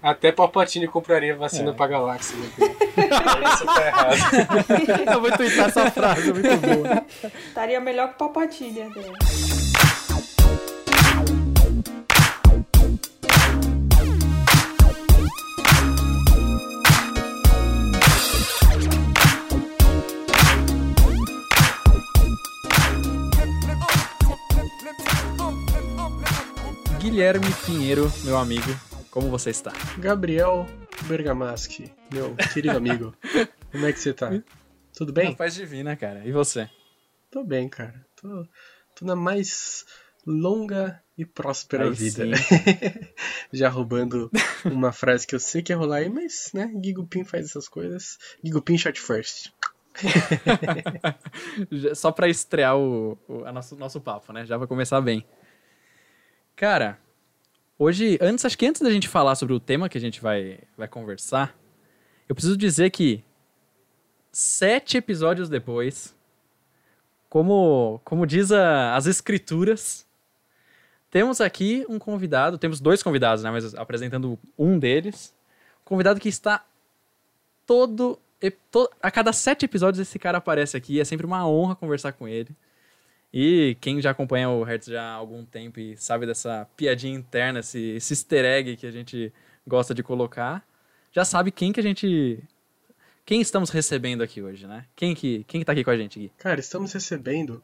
Até Palpatine compraria vacina é. pra galáxia, né? Isso tá errado. Eu vou twittar essa frase, muito boa. Estaria melhor que Palpatine até. Guilherme Pinheiro, meu amigo, como você está? Gabriel Bergamaschi, meu querido amigo. Como é que você tá? Tudo bem? Paz divina, cara. E você? Tô bem, cara. Tô, tô na mais longa e próspera aí vida. Já roubando uma frase que eu sei que ia rolar aí, mas, né, Gigupin faz essas coisas. Gigupin shot first. Só pra estrear o, o nosso, nosso papo, né? Já vai começar bem. Cara, hoje, antes, acho que antes da gente falar sobre o tema que a gente vai, vai conversar, eu preciso dizer que sete episódios depois, como, como diz a, as escrituras, temos aqui um convidado, temos dois convidados, né, mas apresentando um deles, um convidado que está todo, to, a cada sete episódios esse cara aparece aqui, é sempre uma honra conversar com ele. E quem já acompanha o Hertz já há algum tempo e sabe dessa piadinha interna, esse, esse easter egg que a gente gosta de colocar, já sabe quem que a gente. Quem estamos recebendo aqui hoje, né? Quem que, quem que tá aqui com a gente, Gui? Cara, estamos recebendo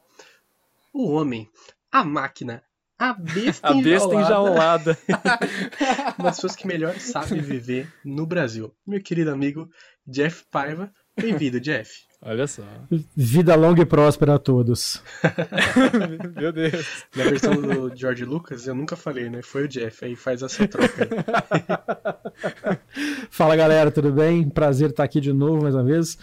o homem, a máquina, a besta, a besta enjaulada. Uma das pessoas que melhor sabe viver no Brasil. Meu querido amigo Jeff Paiva. Bem-vindo, Jeff. Olha só. Vida longa e próspera a todos. Meu Deus. Na versão do George Lucas, eu nunca falei, né? Foi o Jeff, aí faz essa troca aí. Fala galera, tudo bem? Prazer estar aqui de novo mais uma vez.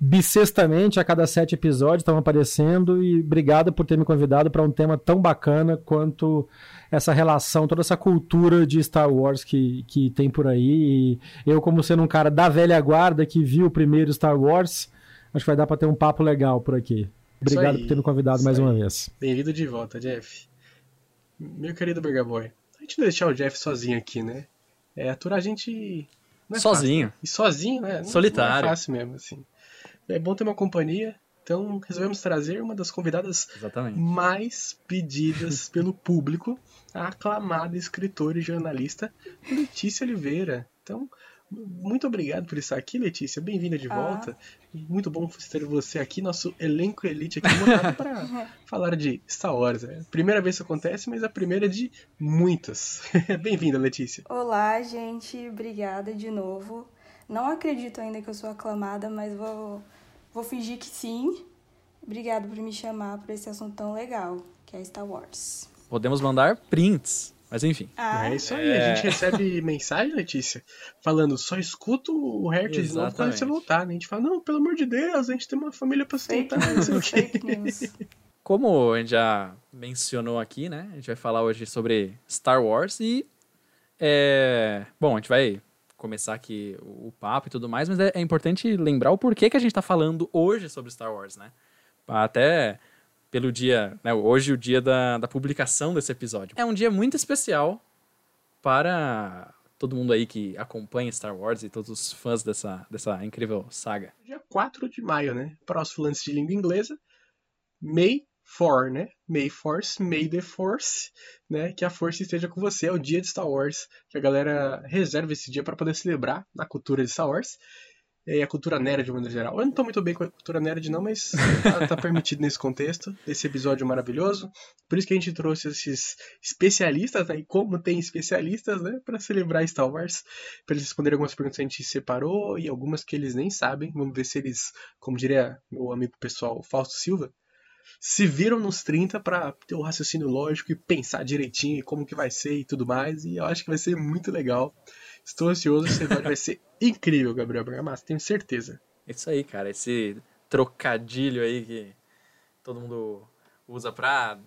Bissextamente, a cada sete episódios estão aparecendo e obrigado por ter me convidado para um tema tão bacana quanto essa relação, toda essa cultura de Star Wars que, que tem por aí. E eu, como sendo um cara da velha guarda que viu o primeiro Star Wars, Acho que vai dar para ter um papo legal por aqui. Obrigado por ter me convidado mais uma vez. Bem-vindo de volta, Jeff. Meu querido Burgaboy, a gente não deixar o Jeff sozinho aqui, né? É aturar a gente. É sozinho. Fácil. E sozinho, né? Não, Solitário. Não é fácil mesmo, assim. É bom ter uma companhia, então resolvemos trazer uma das convidadas Exatamente. mais pedidas pelo público, a aclamada escritora e jornalista Letícia Oliveira. Então, muito obrigado por estar aqui, Letícia. Bem-vinda de ah. volta. Muito bom ter você aqui, nosso elenco elite aqui montado para falar de Star Wars. É primeira vez que isso acontece, mas a primeira de muitas. Bem-vinda, Letícia. Olá, gente. Obrigada de novo. Não acredito ainda que eu sou aclamada, mas vou, vou fingir que sim. Obrigado por me chamar para esse assunto tão legal, que é Star Wars. Podemos mandar prints mas enfim. Ah. É isso aí. É... A gente recebe mensagem, Letícia, falando só escuto o Hertz novo quando você voltar. Né? A gente fala, não, pelo amor de Deus, a gente tem uma família pra sustentar. Como a gente já mencionou aqui, né? A gente vai falar hoje sobre Star Wars e. É... Bom, a gente vai começar aqui o papo e tudo mais, mas é, é importante lembrar o porquê que a gente tá falando hoje sobre Star Wars, né? Até pelo dia, né, hoje o dia da, da publicação desse episódio. É um dia muito especial para todo mundo aí que acompanha Star Wars e todos os fãs dessa, dessa incrível saga. Dia 4 de maio, né? Os falantes de língua inglesa, May 4, né? May Force, May the Force, né? Que a força esteja com você. É o dia de Star Wars, que a galera reserva esse dia para poder celebrar na cultura de Star Wars e a cultura nerd de maneira geral. Eu não tô muito bem com a cultura nerd não, mas tá, tá, permitido nesse contexto, esse episódio maravilhoso. Por isso que a gente trouxe esses especialistas, né, e como tem especialistas, né, para celebrar Star Wars, para eles responderem algumas perguntas que a gente separou e algumas que eles nem sabem. Vamos ver se eles, como diria meu amigo pessoal Fausto Silva, se viram nos 30 para ter o um raciocínio lógico e pensar direitinho como que vai ser e tudo mais, e eu acho que vai ser muito legal. Estou ansioso, esse episódio vai ser incrível, Gabriel Bergamasco, tenho certeza. Isso aí, cara, esse trocadilho aí que todo mundo usa pra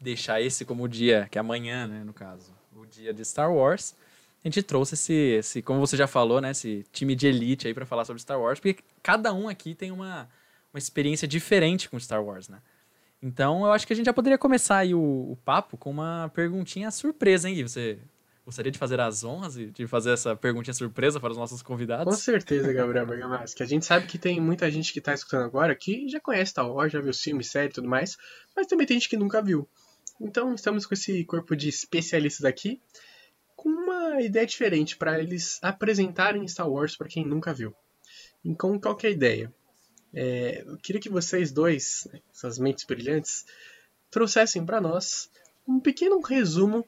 deixar esse como o dia, que é amanhã, né, no caso, o dia de Star Wars. A gente trouxe esse, esse como você já falou, né, esse time de elite aí para falar sobre Star Wars, porque cada um aqui tem uma, uma experiência diferente com Star Wars, né? Então eu acho que a gente já poderia começar aí o, o papo com uma perguntinha surpresa, hein, Gui? Você gostaria de fazer as honras e de fazer essa perguntinha surpresa para os nossos Com convidados? certeza, Gabriel Bergamaschi. Que a gente sabe que tem muita gente que tá escutando agora que já conhece Star Wars, já viu filme, série e tudo mais, mas também tem gente que nunca viu. Então estamos com esse corpo de especialistas aqui com uma ideia diferente para eles apresentarem Star Wars para quem nunca viu. Então, qual que é a ideia? É, eu queria que vocês dois, essas mentes brilhantes, trouxessem para nós um pequeno resumo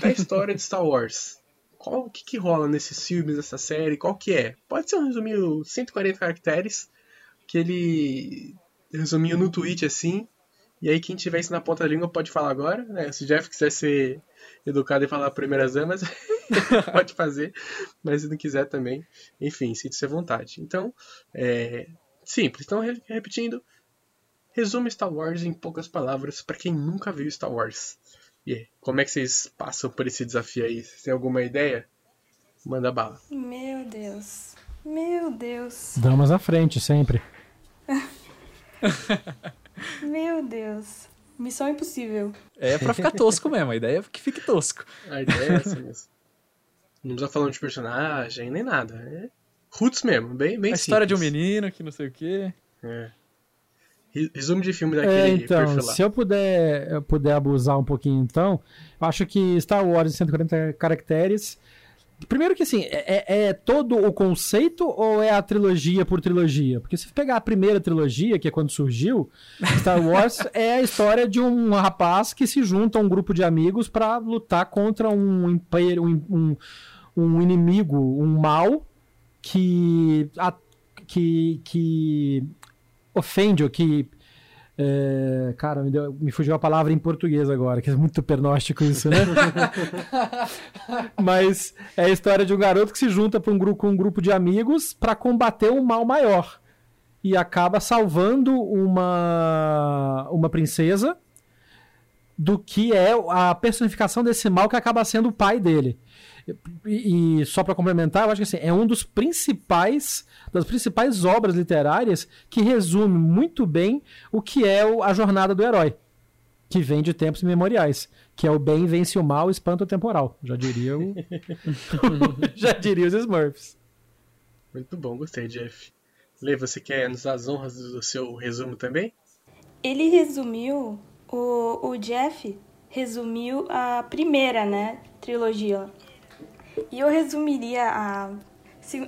da história de Star Wars. Qual o que, que rola nesses filmes, nessa série? Qual que é? Pode ser um resuminho 140 caracteres, que ele resumiu no tweet assim. E aí quem tiver isso na ponta da língua pode falar agora, né? Se Jeff quiser ser educado e falar primeiras damas, pode fazer. Mas se não quiser também, enfim, sinta-se à vontade. Então, é simples. Então, re- repetindo, resume Star Wars em poucas palavras para quem nunca viu Star Wars. E aí, como é que vocês passam por esse desafio aí? Vocês têm alguma ideia? Manda bala. Meu Deus. Meu Deus. Damas à frente, sempre. Meu Deus. Missão impossível. É pra ficar tosco mesmo, a ideia é que fique tosco. A ideia é essa mesmo. Não precisa falar de personagem, nem nada. É roots mesmo, bem, bem a história de um simples. menino que não sei o quê. É. Re- Resumo de filme É, daquele então, perfil lá. se eu puder, eu puder abusar um pouquinho, então, eu acho que Star Wars em 140 caracteres. Primeiro que assim, é, é- é todo o conceito ou é a trilogia por trilogia? Porque se pegar a primeira trilogia, que é quando surgiu, Star Wars é a história de um rapaz que se junta a um grupo de amigos para lutar contra um império, um, um, um inimigo, um mal que, a- que, que ofende ou que é, cara, me, deu- me fugiu a palavra em português agora, que é muito pernóstico isso, né? Mas é a história de um garoto que se junta pra um grupo, com um grupo de amigos para combater um mal maior. E acaba salvando uma, uma princesa do que é a personificação desse mal que acaba sendo o pai dele. E, e só para complementar, eu acho que assim, é um dos principais das principais obras literárias que resume muito bem o que é o- a jornada do herói, que vem de tempos imemoriais, que é o bem vence o mal, espanta o temporal. Já diria o Já diria os Smurfs. Muito bom, gostei, Jeff. Lê, você quer nos dar as honras do seu resumo também? Ele resumiu, o, o Jeff resumiu a primeira, né, trilogia. E eu resumiria a,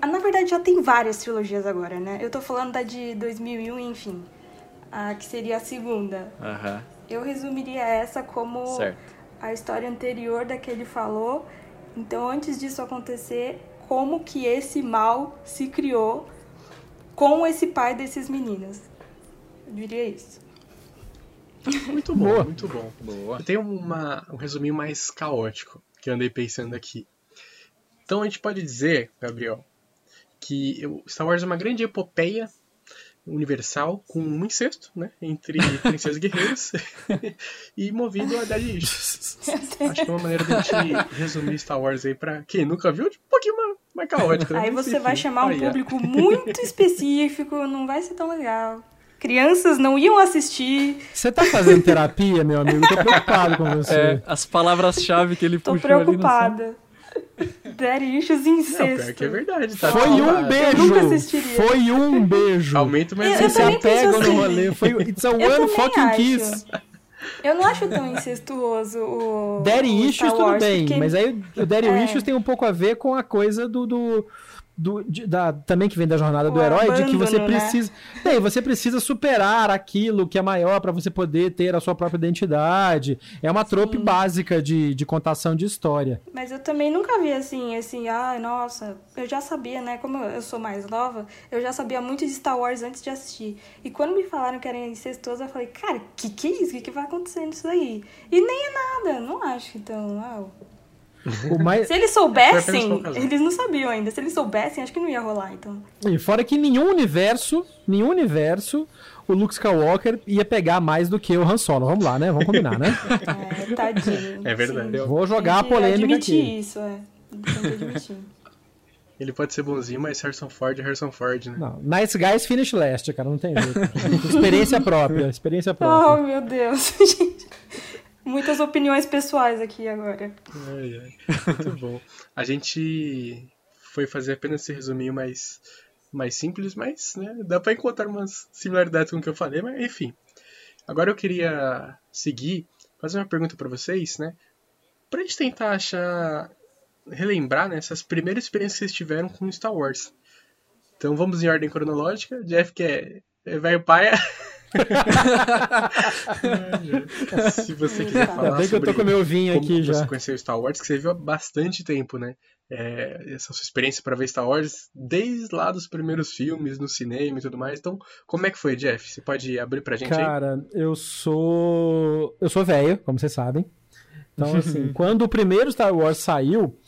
Na verdade, já tem várias trilogias agora, né? Eu tô falando da de 2001, enfim. A que seria a segunda. Aham, Eu resumiria essa como certo. a história anterior da que ele falou. Então, antes disso acontecer, como que esse mal se criou com esse pai desses meninos. Eu diria isso. Muito bom, Boa. muito bom. Boa. Eu tenho uma, um resuminho mais caótico que eu andei pensando aqui. Então a gente pode dizer, Gabriel, que Star Wars é uma grande epopeia universal com um incesto, né? Entre princesas guerreiras e movido a Daddy Issues. Acho que é uma maneira de a gente resumir Star Wars aí pra quem nunca viu, de um pouquinho mais, mais caótico. né? Aí você vai chamar um ó. público muito específico, não vai ser tão legal. Crianças não iam assistir. Você tá fazendo terapia, meu amigo? Tô preocupado com você. É, as palavras-chave que ele Tô puxou ali são- preocupada. Daddy issues Não, incesto. pior que é verdade, tá? Foi um beijo! nunca assistiria. Foi um beijo! Aumenta, mas Eu- Vocês se apegam assim. no rolê. Foi, it's a Eu one fucking acho. kiss. Eu não acho tão incestuoso o. Daddy o Issues, Star tudo Wars, bem, porque- mas aí o Daddy É. Issues tem um pouco a ver com a coisa do. do, do- de- da, também que vem da jornada do O herói, de que você abandono, né? precisa. Bem, você precisa superar aquilo que é maior pra você poder ter a sua própria identidade. É uma trope básica de, de contação de história. Mas eu também nunca vi assim, assim, ai, nossa, eu já sabia, né? Como eu sou mais nova, eu já sabia muito de Star Wars antes de assistir. E quando me falaram que era incestuoso, eu falei, cara, que que é isso? O que, que vai acontecer nisso aí? E nem é nada, não acho então. uau. O mais, Se eles soubessem, eles não sabiam ainda. Se eles soubessem, acho que não ia rolar, então. E fora que nenhum universo, nenhum universo, o Luke Skywalker ia pegar mais do que o Han Solo. Vamos lá, né? Vamos combinar, né? É, tadinho. É verdade. sim. Vou jogar a polêmica admitir aqui. isso, é. Admitir. Ele pode ser bonzinho, mas Harrison Ford é Harrison Ford, né? Não, nice guys finish last, cara, não tem jeito. experiência própria, experiência Oh, própria. meu Deus, gente. Muitas opiniões pessoais aqui agora. Ai, ai. Muito bom. A gente foi fazer apenas esse resuminho mais, mais simples, mas né, dá para encontrar umas similaridades com o que eu falei, mas enfim. Agora eu queria seguir, fazer uma pergunta para vocês, né? Pra gente tentar achar, relembrar né, essas primeiras experiências que vocês tiveram com Star Wars. Então vamos em ordem cronológica. Jeff, que é, é velho paia. Se você quiser falar Ainda bem que eu tô sobre com meu vinho como aqui que você já. conheceu Star Wars, que você viu há bastante tempo, né? É, essa sua experiência para ver Star Wars desde lá dos primeiros filmes, no cinema e tudo mais. Então, como é que foi, Jeff? Você pode abrir pra gente aí? Cara, eu sou. Eu sou velho, como vocês sabem. Então, assim, quando o primeiro Star Wars saiu,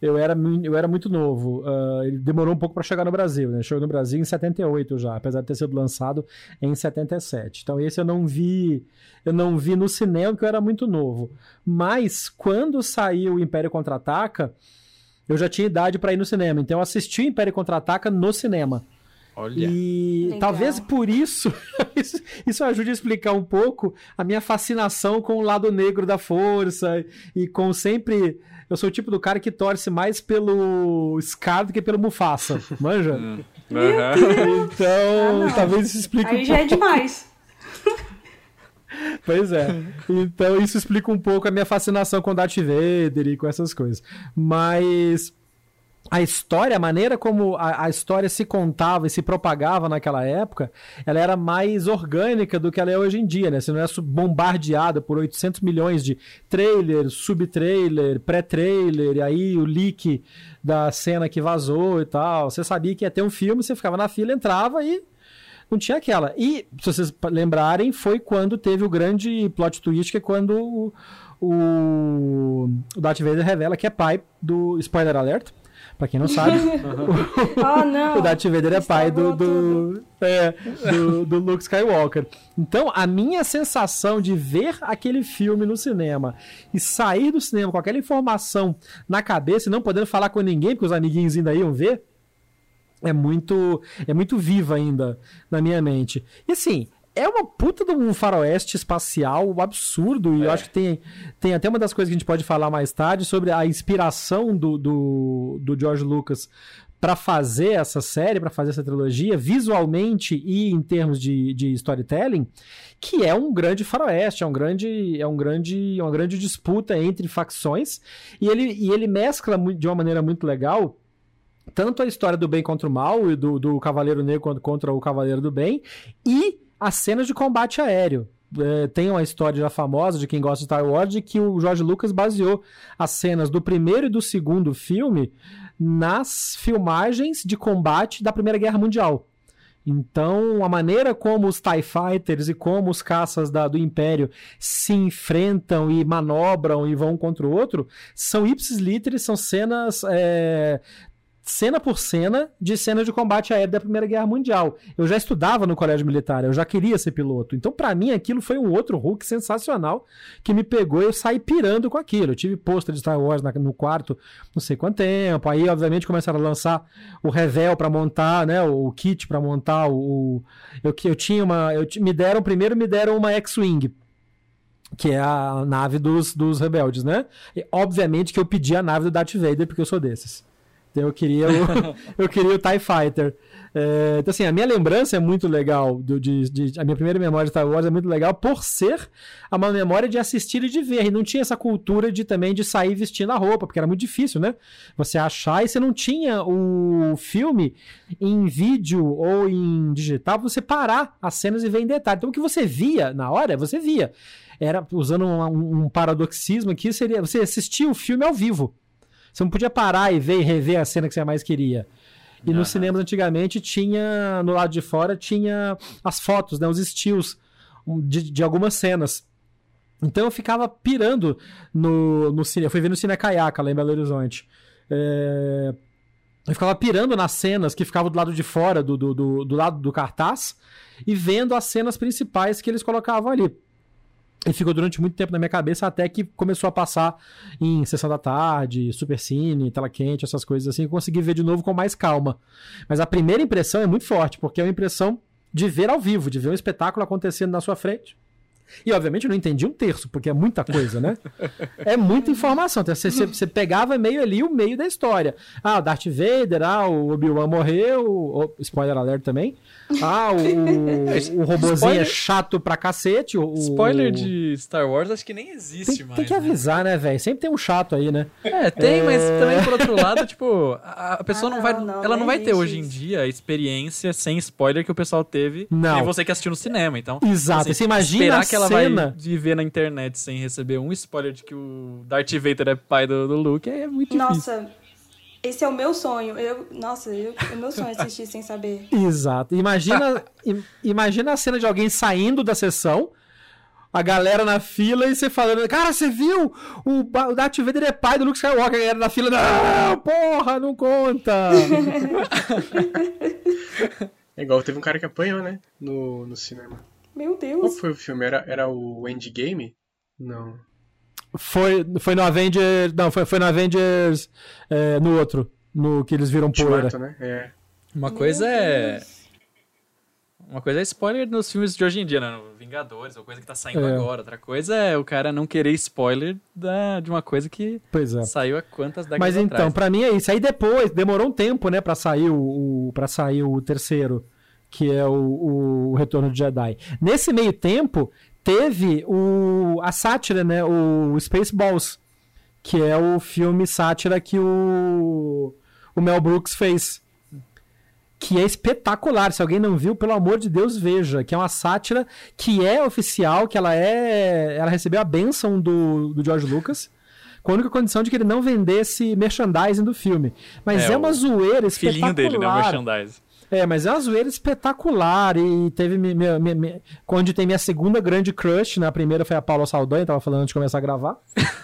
eu era, eu era muito novo. Ah, ele demorou um pouco para chegar no Brasil, né? Chegou no Brasil em 78 já, apesar de ter sido lançado em 77. Então, esse eu não vi. Eu não vi no cinema porque eu era muito novo. Mas quando saiu o Império Contra-Ataca, eu já tinha idade para ir no cinema. Então, eu assisti o Império Contra-Ataca no cinema. Olha. E Legal. talvez por isso, isso, isso ajude a explicar um pouco a minha fascinação com o lado negro da força e com sempre. Eu sou o tipo do cara que torce mais pelo Scar do que pelo Mufasa, manja? Aham. Então, Ah, talvez isso explique Aí um já é pouco. demais. Pois é. Então isso explica um pouco a minha fascinação com Darth Vader e com essas coisas. Mas a história, a maneira como a, a história se contava e se propagava naquela época, ela era mais orgânica do que ela é hoje em dia, né? Você não é bombardeada por 800 milhões de trailer, sub-trailer, pré-trailer, e aí o leak da cena que vazou e tal. Você sabia que ia ter um filme, você ficava na fila, entrava e não tinha aquela. E, se vocês lembrarem, foi quando teve o grande plot twist, que é quando o, o, o Darth Vader revela que é pai do. Spoiler alert, pra quem não sabe. Ah, não. o Darth Vader é pai do, do, é, do, do Luke Skywalker. Então, a minha sensação de ver aquele filme no cinema e sair do cinema com aquela informação na cabeça e não podendo falar com ninguém, porque os amiguinhos ainda iam ver, é muito é muito viva ainda na minha mente. E assim, é uma puta de um faroeste espacial absurdo, e eu acho que tem, tem até uma das coisas que a gente pode falar mais tarde sobre a inspiração do, do, do George Lucas para fazer essa série, para fazer essa trilogia, visualmente e em termos de, de storytelling, que é um grande faroeste, é um grande é um grande é uma grande disputa entre facções, e ele, e ele mescla de uma maneira muito legal tanto a história do bem contra o mal e do, do Cavaleiro Negro contra- contra o Cavaleiro do Bem e as cenas de combate aéreo. É, tem uma história já famosa de quem gosta de Star Wars de que o George Lucas baseou as cenas do primeiro e do segundo filme nas filmagens de combate da Primeira Guerra Mundial. Então, a maneira como os TIE Fighters e como os caças da- do Império se enfrentam e manobram e vão um contra o outro são ipsis literis, são cenas é, cena por cena de cena de combate aéreo da Primeira Guerra Mundial. Eu já estudava no colégio militar, eu já queria ser piloto. Então, pra mim, aquilo foi um outro Hulk sensacional que me pegou e eu saí pirando com aquilo. Eu tive pôster de Star Wars na- no quarto não sei quanto tempo. Aí, obviamente, começaram a lançar o revel pra montar, né? O kit pra montar o. Eu, eu tinha uma. Eu, me deram, primeiro me deram uma X-Wing que é a nave dos, dos rebeldes, né? E, obviamente que eu pedi a nave do Darth Vader, porque eu sou desses. Então eu queria o, eu queria o TIE Fighter. É, então, assim, a minha lembrança é muito legal. Do, de, de- a minha primeira memória de Star Wars é muito legal por ser uma memória de assistir e de ver. E não tinha essa cultura de também de sair vestindo a roupa, porque era muito difícil, né? Você achar e você não tinha o filme em vídeo ou em digital, você parar as cenas e ver em detalhe. Então o que você via na hora, você via. Era, usando um, um paradoxismo aqui, seria você assistia o filme ao vivo. Você não podia parar e ver e rever a cena que você mais queria. E Aham. nos cinemas antigamente tinha, no lado de fora, tinha as fotos, né, os estilos de, de algumas cenas. Então eu ficava pirando no, no cine. Eu fui ver no Cine Caiaca, lá em Belo Horizonte. É, Eu ficava pirando nas cenas que ficavam do lado de fora, do, do, do, do lado do cartaz, e vendo as cenas principais que eles colocavam ali. E ficou durante muito tempo na minha cabeça até que começou a passar em Sessão da Tarde, Super Cine, Tela Quente, essas coisas assim. Eu consegui ver de novo com mais calma. Mas a primeira impressão é muito forte, porque é uma impressão de ver ao vivo, de ver um espetáculo acontecendo na sua frente. E obviamente eu não entendi um terço, porque é muita coisa, né? é muita informação. Então, você, você, você pegava meio ali o meio da história. Ah, o Darth Vader, ah, o Obi-Wan morreu, o, spoiler alert também. Ah, o, o robozinho é spoiler... é chato pra cacete. O, spoiler de Star Wars acho que nem existe tem, mais. Tem que né? avisar, né, velho? Sempre tem um chato aí, né? É, tem, é... mas também por outro lado, tipo, a, a pessoa ah, não, não, vai. Não, ela não, não vai ter hoje em dia a experiência sem spoiler que o pessoal teve. Não. Nem você que assistiu no cinema. Então, Exato. Assim, você imagina esperar que ela cena... vai viver na internet sem receber um spoiler de que o Darth Vader é pai do, do Luke é muito Nossa, difícil. Nossa, esse é o meu sonho. Eu, nossa, eu, é meu sonho assistir sem saber. Exato. Imagina, imagina a cena de alguém saindo da sessão, a galera na fila e você falando, cara, você viu? O, o Darth Vader é pai do Luke Skywalker. A galera na fila, não, porra, não conta. é igual, teve um cara que apanhou, né? No, no cinema. Meu Deus. Qual foi o filme? Era, era o Endgame? Não. Foi, foi no Avengers. Não, foi, foi no Avengers. É, no outro. No que eles viram poeira. né? É. Uma coisa é. Uma coisa é spoiler nos filmes de hoje em dia, né? Vingadores, ou coisa que tá saindo é. agora. Outra coisa é o cara não querer spoiler da, de uma coisa que é. saiu há quantas décadas Mas então, atrás, pra mim é isso. Aí depois, demorou um tempo, né, pra sair o, o, pra sair o terceiro que é o, o Retorno de Jedi. Nesse meio tempo, teve o, a sátira, né? O Spaceballs, que é o filme sátira que o, o Mel Brooks fez. Que é espetacular. Se alguém não viu, pelo amor de Deus, veja. Que é uma sátira que é oficial, que ela é. Ela recebeu a benção do, do George Lucas com a única condição de que ele não vendesse merchandising do filme. Mas é, é uma zoeira espetacular. Filhinho dele, né? Merchandising. É, mas é uma zoeira espetacular. E teve. Minha, minha, minha, onde tem minha segunda grande crush. Na né? primeira foi a Paula Saldanha, tava falando antes de começar a gravar,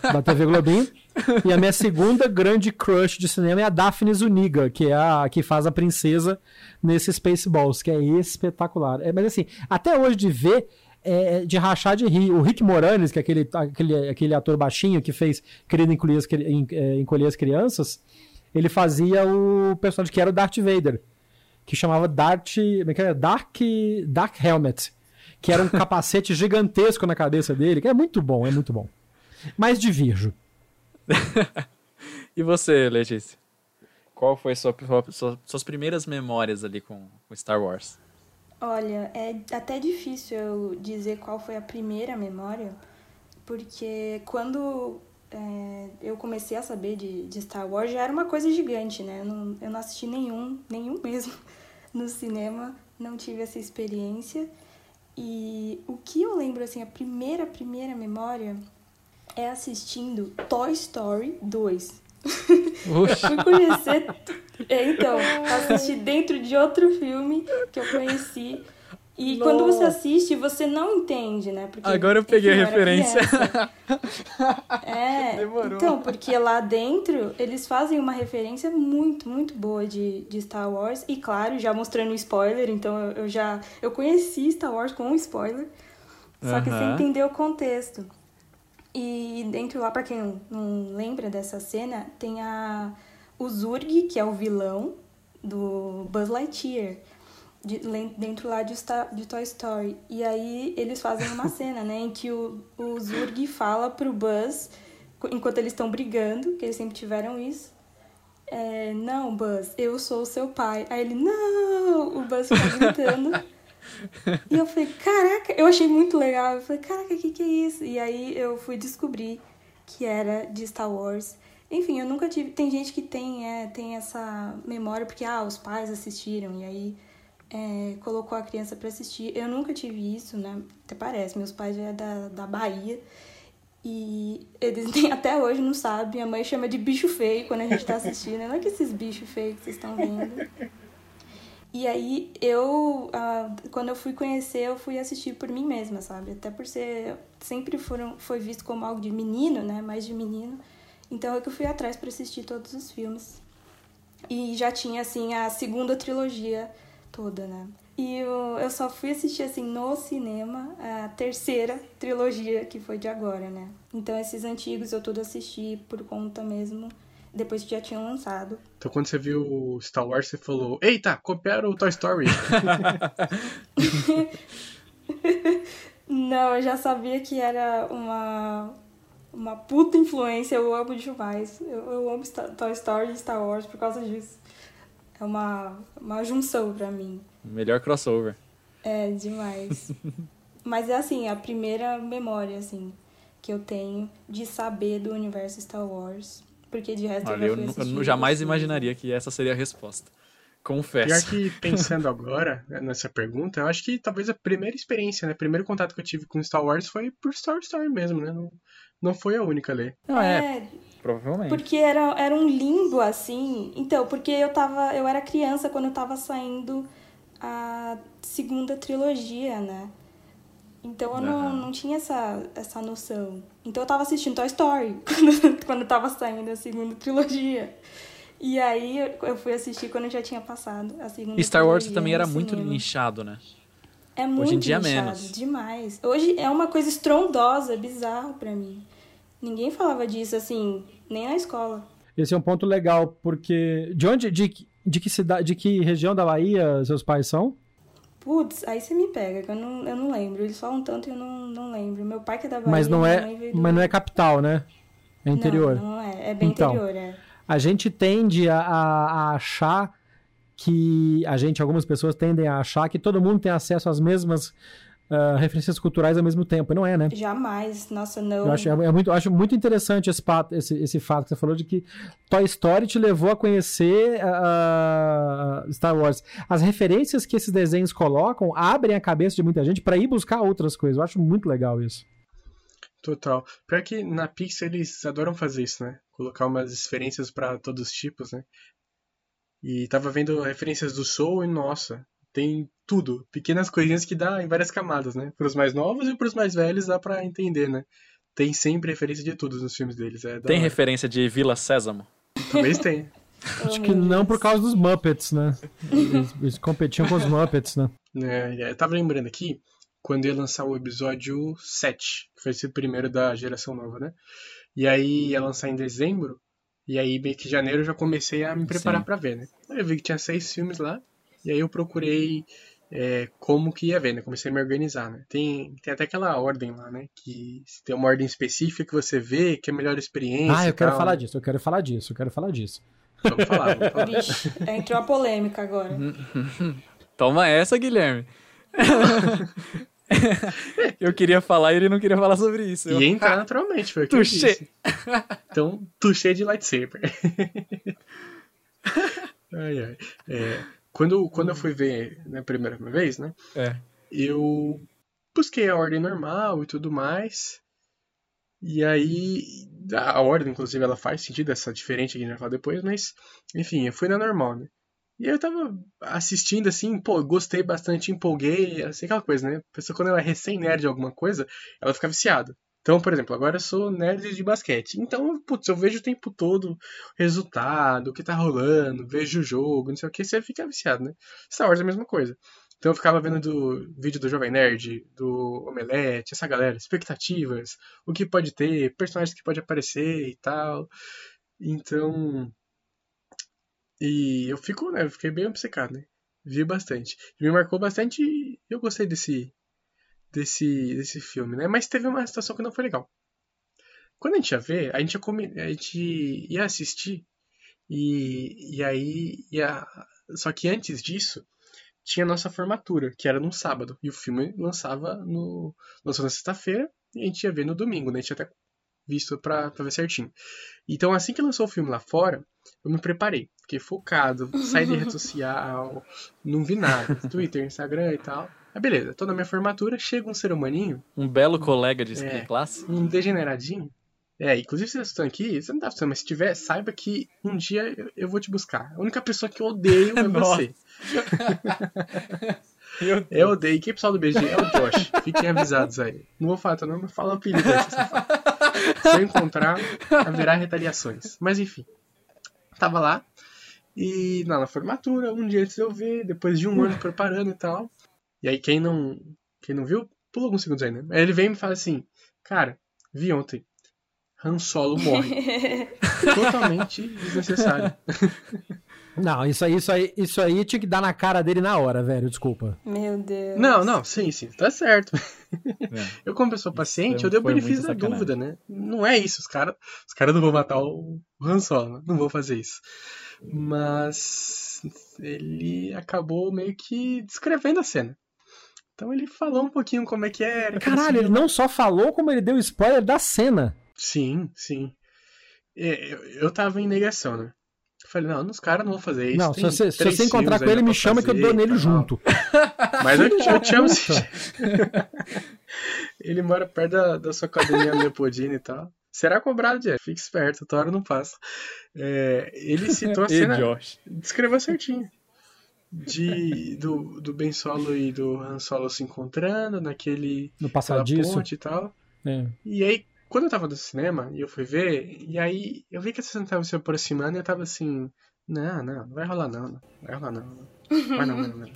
da TV Globinho. e a minha segunda grande crush de cinema é a Daphne Zuniga, que é a que faz a princesa nesse Spaceballs, que é espetacular. É, mas assim, até hoje de ver. É, de rachar de rir. O Rick Moranis, que é aquele, aquele, aquele ator baixinho que fez Querido Encolher as, Encolher as Crianças, ele fazia o personagem que era o Darth Vader que chamava Dark, é Dark, Dark Helmet, que era um capacete gigantesco na cabeça dele, que é muito bom, é muito bom. Mas divirjo. e você, Letícia? Qual foi sua, sua, suas primeiras memórias ali com, com Star Wars? Olha, é até difícil eu dizer qual foi a primeira memória, porque quando é, comecei a saber de, de Star Wars já era uma coisa gigante, né? Eu não, eu não assisti nenhum, nenhum mesmo no cinema, não tive essa experiência. E o que eu lembro, assim, a primeira, primeira memória é assistindo Toy Story 2. Fui conhecer. É, então, assisti dentro de outro filme que eu conheci e Nossa. quando você assiste, você não entende, né? Porque, Agora eu peguei enfim, a referência. é, Demorou. então, porque lá dentro eles fazem uma referência muito, muito boa de, de Star Wars. E claro, já mostrando spoiler, então eu, eu já. Eu conheci Star Wars com um spoiler, só que sem entender o contexto. E dentro lá, pra quem não lembra dessa cena, tem a, o Zurg, que é o vilão do Buzz Lightyear de, dentro lá de, de Toy Story. E aí eles fazem uma cena, né, em que o, o Zurg fala pro Buzz, enquanto eles estão brigando, que eles sempre tiveram isso. É, não, Buzz, eu sou o seu pai. Aí ele, não! O Buzz fica gritando. e eu falei, caraca, eu achei muito legal. Eu falei, caraca, o que, que é isso? E aí eu fui descobrir que era de Star Wars. Enfim, eu nunca tive. Tem gente que tem, é, tem essa memória porque, ah, os pais assistiram, e aí é, colocou a criança para assistir. Eu nunca tive isso, né? Até parece, meus pais é da, da Bahia. E eles nem, até hoje não sabem. Minha mãe chama de bicho feio quando a gente tá assistindo. É que esses bichos feios que vocês estão vendo. E aí eu, quando eu fui conhecer, eu fui assistir por mim mesma, sabe? Até por ser. Sempre foram, foi visto como algo de menino, né? Mais de menino. Então é que eu fui atrás para assistir todos os filmes. E já tinha, assim, a segunda trilogia toda, né? E eu, eu só fui assistir, assim, no cinema, a terceira trilogia, que foi de agora, né? Então, esses antigos eu tudo assisti por conta mesmo, depois que já tinham lançado. Então, quando você viu o Star Wars, você falou, eita, copiaram o Toy Story. Não, eu já sabia que era uma, uma puta influência. Eu amo demais. Eu, eu amo Star, Toy Story e Star Wars por causa disso. É uma, uma junção pra mim. Melhor crossover. É, demais. Mas é assim, a primeira memória, assim, que eu tenho de saber do universo Star Wars. Porque de resto Olha, eu eu, já fui nu- eu jamais assim. imaginaria que essa seria a resposta. Confesso. Pior que pensando agora né, nessa pergunta, eu acho que talvez a primeira experiência, né? O primeiro contato que eu tive com Star Wars foi por Story Story mesmo, né? Não, não foi a única ali. Não, é, É, provavelmente. porque era, era um limbo, assim. Então, porque eu tava. Eu era criança quando tava saindo a segunda trilogia, né? Então eu não, Aham. não tinha essa, essa noção. Então eu tava assistindo Toy Story quando, quando tava saindo a segunda trilogia. E aí eu- eu fui assistir quando já tinha passado a segunda E Star Wars também era muito cinema. nichado, né? É muito em dia, nichado, menos. demais. Hoje é uma coisa estrondosa, bizarro pra mim. Ninguém falava disso assim, nem na escola. Esse é um ponto legal, porque. De onde. De, que- de que cidade. De que região da Bahia seus pais são? Putz, aí você me pega, que eu não, eu não lembro. Eles falam tanto e eu não, não lembro. Meu pai que é da Bahia, mas não é. Mas não é capital, né? É interior. Não, não é. É bem Então. interior, é. A gente tende a, a- a achar que. A gente, algumas pessoas tendem a achar que todo mundo tem acesso às mesmas ah, referências culturais ao mesmo tempo. E não é, né? Jamais. Nossa, não. Eu acho, é, é muito, acho muito interessante esse fato, esse, esse fato que você falou de que Toy Story te levou a conhecer ah, Star Wars. As referências que esses desenhos colocam abrem a cabeça de muita gente para ir buscar outras coisas. Eu acho muito legal isso. Total. Pior que na Pixar eles adoram fazer isso, né? Colocar umas referências pra todos os tipos, né? E tava vendo referências do Soul e, nossa, tem tudo. Pequenas coisinhas que dá em várias camadas, né? Pros mais novos e pros mais velhos dá pra entender, né? Tem sempre referência de tudo nos filmes deles. É Tem hora. referência de Vila Sésamo? Talvez tenha. Acho que não por causa dos Muppets, né? Eles, eles competiam com os Muppets, né? É, eu tava lembrando aqui, quando ia lançar o episódio 7, que foi esse primeiro da geração nova, né? E aí ia lançar em dezembro, e aí meio que janeiro eu já comecei a me preparar pra ver, né? Eu vi que tinha seis filmes lá, e aí eu procurei é, como que ia ver, né? Comecei a me organizar, né? Tem, tem até aquela ordem lá, né? Que se tem uma ordem específica que você vê, que é a melhor experiência. Ah, eu quero tal, falar né? disso, eu quero falar disso, eu quero falar disso. Vamos falar, vamos falar. Vixe, entrou a polêmica agora. Toma essa, Guilherme. eu queria falar e ele não queria falar sobre isso. Eu- E entrar naturalmente, foi o que eu Touché. disse. Então, touché de lightsaber. ai, ai. É, quando, quando eu fui ver na primeira vez, né? É. Eu busquei a ordem normal e tudo mais. E aí, a ordem, inclusive, ela faz sentido, essa diferente que a gente vai falar depois, mas, enfim, eu fui na normal, né? E aí eu tava assistindo assim, pô, gostei bastante, empolguei, assim, aquela coisa, né? A pessoa, quando ela é recém-nerd de alguma coisa, ela fica viciada. Então, por exemplo, agora eu sou nerd de basquete. Então, putz, eu vejo o tempo todo o resultado, o que tá rolando, vejo o jogo, não sei o que, você fica viciado, né? Star Wars é a mesma coisa. Então eu ficava vendo do vídeo do Jovem Nerd, do Omelete, essa galera, expectativas, o que pode ter, personagens que pode aparecer e tal. Então. E eu fico, né? Eu fiquei bem obcecado, né? Vi bastante. Me marcou bastante e eu gostei desse, desse, desse filme, né? Mas teve uma situação que não foi legal. Quando a gente ia ver, a gente ia, comer, a gente ia assistir e, e aí ia. Só que antes disso, tinha a nossa formatura, que era num sábado. E o filme lançava no. lançou na sexta-feira e a gente ia ver no domingo, né? A gente ia até visto pra, pra ver certinho. Então, assim que lançou o filme lá fora, eu me preparei. Fiquei focado, saí de rede social, não vi nada. Twitter, Instagram e tal. Aí beleza, tô na minha formatura, chega um ser humaninho, Um belo colega de, É. classe. um degeneradinho. É, inclusive se vocês estão aqui, você não tá precisando, mas se tiver, saiba que um dia eu, vou te buscar. A única pessoa que eu odeio é você. Eu odeio. Quem é pessoal do BG é o Josh. Fiquem avisados aí. Não vou falar teu nome, mas fala o apelido aí. Se eu encontrar, haverá retaliações. Mas enfim. Tava lá. E não, na formatura, um dia antes eu ver, depois de um ano preparando e tal. E aí quem não, quem não viu, pula alguns segundos aí, né? Aí ele vem e me fala assim, cara, vi ontem. Han Solo morre. Totalmente desnecessário. Não, isso aí, isso aí, isso aí tinha que dar na cara dele na hora, velho, desculpa. Meu Deus. Não, não, sim, sim, tá certo. É. Eu, como pessoa paciente, Isso eu dei o benefício da sacanagem. dúvida, né? Não é isso, os caras os cara não vão matar o Han Solo, né? não vão fazer isso. Mas ele acabou meio que descrevendo a cena. Então ele falou um pouquinho como é que que Caralho, assim, ele não só falou, como ele deu spoiler da cena. Sim, sim. É, Eu, eu tava em negação, né? Eu falei, não, os caras não vão fazer isso. não, se você, se você encontrar com ele, me chama que eu fazer dou nele tal. junto. Mas eu, eu te amo. Ele mora perto da, da sua academia Leopoldina e tal. Será cobrado, Jeff. Fique esperto, a hora não passa. É, ele citou a cena. Josh. Descreveu certinho. De, do, do Ben Solo e do Han Solo se encontrando naquele No passadiço. ponte e tal. É. E aí, quando eu tava no cinema e eu fui ver, e aí eu vi que essa cena tava se aproximando e eu tava assim, não, não, não vai rolar não, não vai rolar não. não. Vai não, não, não.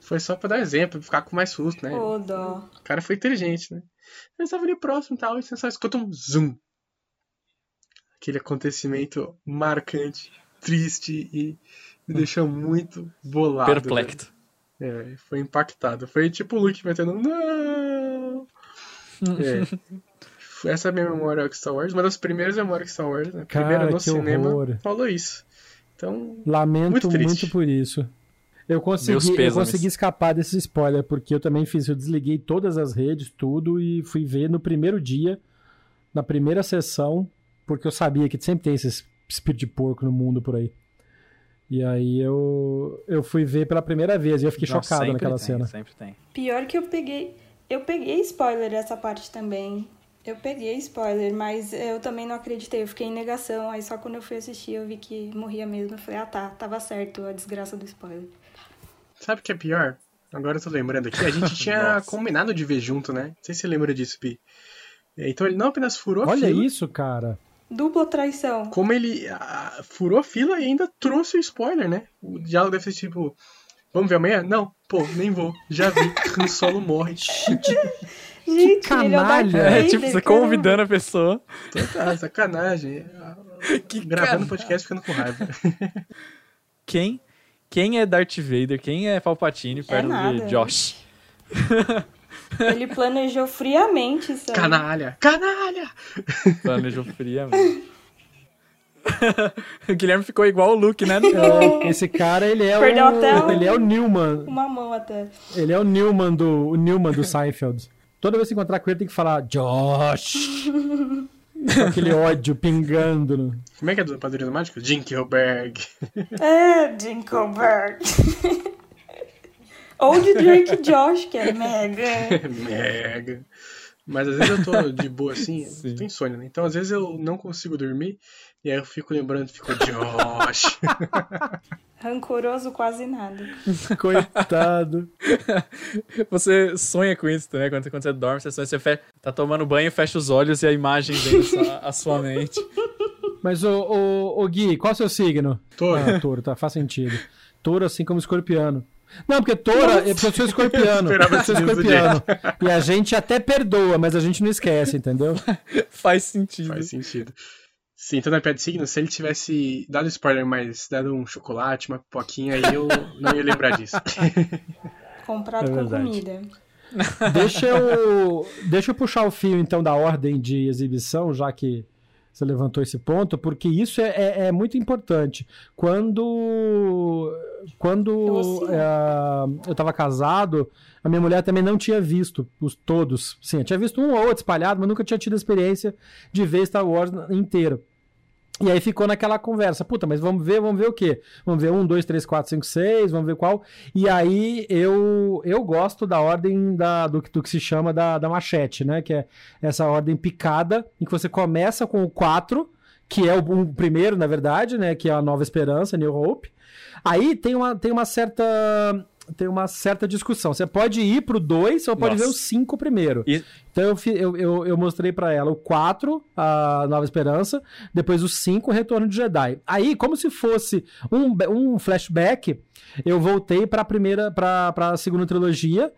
Foi só pra dar exemplo, pra ficar com mais susto, né? Ô, dó. O cara foi inteligente, né? Eu estava ali próximo e tal, e você só escuta um zoom. Aquele acontecimento marcante, triste e me deixou muito bolado. Perplexo. É, foi impactado. Foi tipo o Luke metendo, não! É. Essa é a minha memória com Star Wars, uma das primeiras memórias com Star Wars, né? Cara, Primeira no que cinema, horror. falou isso. Então, Lamento Muito muito, por isso. Eu Meus consegui, eu consegui escapar desse spoiler, porque eu também fiz, eu desliguei todas as redes, tudo, e fui ver no primeiro dia, na primeira sessão, porque eu sabia que sempre tem esse espírito de porco no mundo por aí. E aí eu, eu fui ver pela primeira vez e eu fiquei Não, chocado naquela tem, cena. Sempre tem. Pior que eu peguei. Eu peguei spoiler dessa parte também. Eu peguei spoiler, mas eu também não acreditei. Eu fiquei em negação. Aí só quando eu fui assistir eu vi que morria mesmo. Eu falei, ah tá, tava certo a desgraça do spoiler. sabe o que é pior? Agora eu tô lembrando aqui, a gente tinha combinado de ver junto, né? Não sei se você lembra disso, Pi. É, Então ele não apenas furou a Olha fila, isso, cara. Dupla traição. como ele ah, furou a fila e ainda trouxe o spoiler, né? O diálogo deve ser tipo, vamos ver amanhã? Não, pô, nem vou, já vi, Han Solo morre. Gente, é o Darth canalha. É, tipo, você caramba. convidando a pessoa. Tá, sacanagem. Que Gravando canalha. podcast ficando com raiva. Quem, quem é Darth Vader? Quem é Palpatine perto nada. de Josh? Ele planejou friamente isso aí. Canalha, canalha! Planejou friamente. o Guilherme ficou igual o Luke, né? É, esse cara, ele é Perdeu o. até o- Ele é o Newman. Uma mão até. Ele é o Newman do, o Newman do Seinfeld. Toda vez que encontrar com ele tem que falar Josh. Com aquele ódio pingando. no- Como é que é do Padrinho Mágico? Jinkelberg. É, Dinkelberg. Ou de Drake Josh, que é mega. Mega. Mas às vezes eu tô de boa assim, Sim. eu tô insônia, né? Então às vezes eu não consigo dormir e aí eu fico lembrando, fico Josh. Rancoroso quase nada. Coitado. Você sonha com isso também, quando, quando você dorme, você sonha, você fe- tá tomando banho, fecha os olhos e a imagem vem à sua, à sua mente. Mas, ô, ô, ô Gui, qual é o seu signo? Touro. Ah, touro, tá, faz sentido. Touro, assim como escorpiano. Não, porque touro é porque eu sou escorpiano. Esperava Eu sou escorpiano. E a gente até perdoa, mas a gente não esquece, entendeu? Faz sentido. Faz sentido. Sim, então na piada de signo, se ele tivesse dado spoiler, mas dado um chocolate, uma pipoquinha, aí eu não ia lembrar disso. Comprado É com comida. Deixa eu, deixa eu puxar o fio, então, da ordem de exibição, já que você levantou esse ponto, porque isso é, é- é muito importante. Quando, Eu quando eu estava casado, a minha mulher também não tinha visto os todos. Sim, eu tinha visto um ou outro espalhado, mas nunca tinha tido a experiência de ver Star Wars inteiro. E aí ficou naquela conversa, puta, mas vamos ver, vamos ver o quê? Vamos ver um, dois, três, quatro, cinco, seis, vamos ver qual. E aí eu eu gosto da ordem da, do, que- do que se chama da, da machete, né? Que é essa ordem picada, em que você começa com o 4, que é o, o primeiro, na verdade, né? Que é a Nova Esperança, New Hope. Aí tem uma, tem uma certa. Tem uma certa discussão. Você pode ir pro 2 ou pode Nossa. ver o 5 primeiro. E- Então eu, eu, eu, eu mostrei pra ela o 4, a Nova Esperança, depois o 5, o Retorno de Jedi. Aí, como se fosse um, um flashback, eu voltei pra primeira, pra, pra segunda trilogia.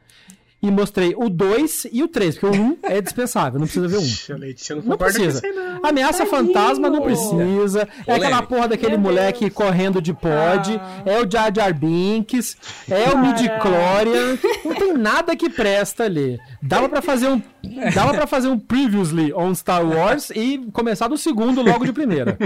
E mostrei o 2 e o 3, porque o 1 é dispensável, não precisa ver o 1. Tia Leite, eu não Não precisa. com isso aí, não. Ameaça Tadinho. fantasma não precisa. É aquela porra daquele Meu moleque Deus. correndo de pod. Ah. É o Jar Jar Binks. É o Midichlorian. Não tem nada que presta ali. Dava pra fazer um. Dava pra fazer um previously on Star Wars e começar do segundo logo de primeira.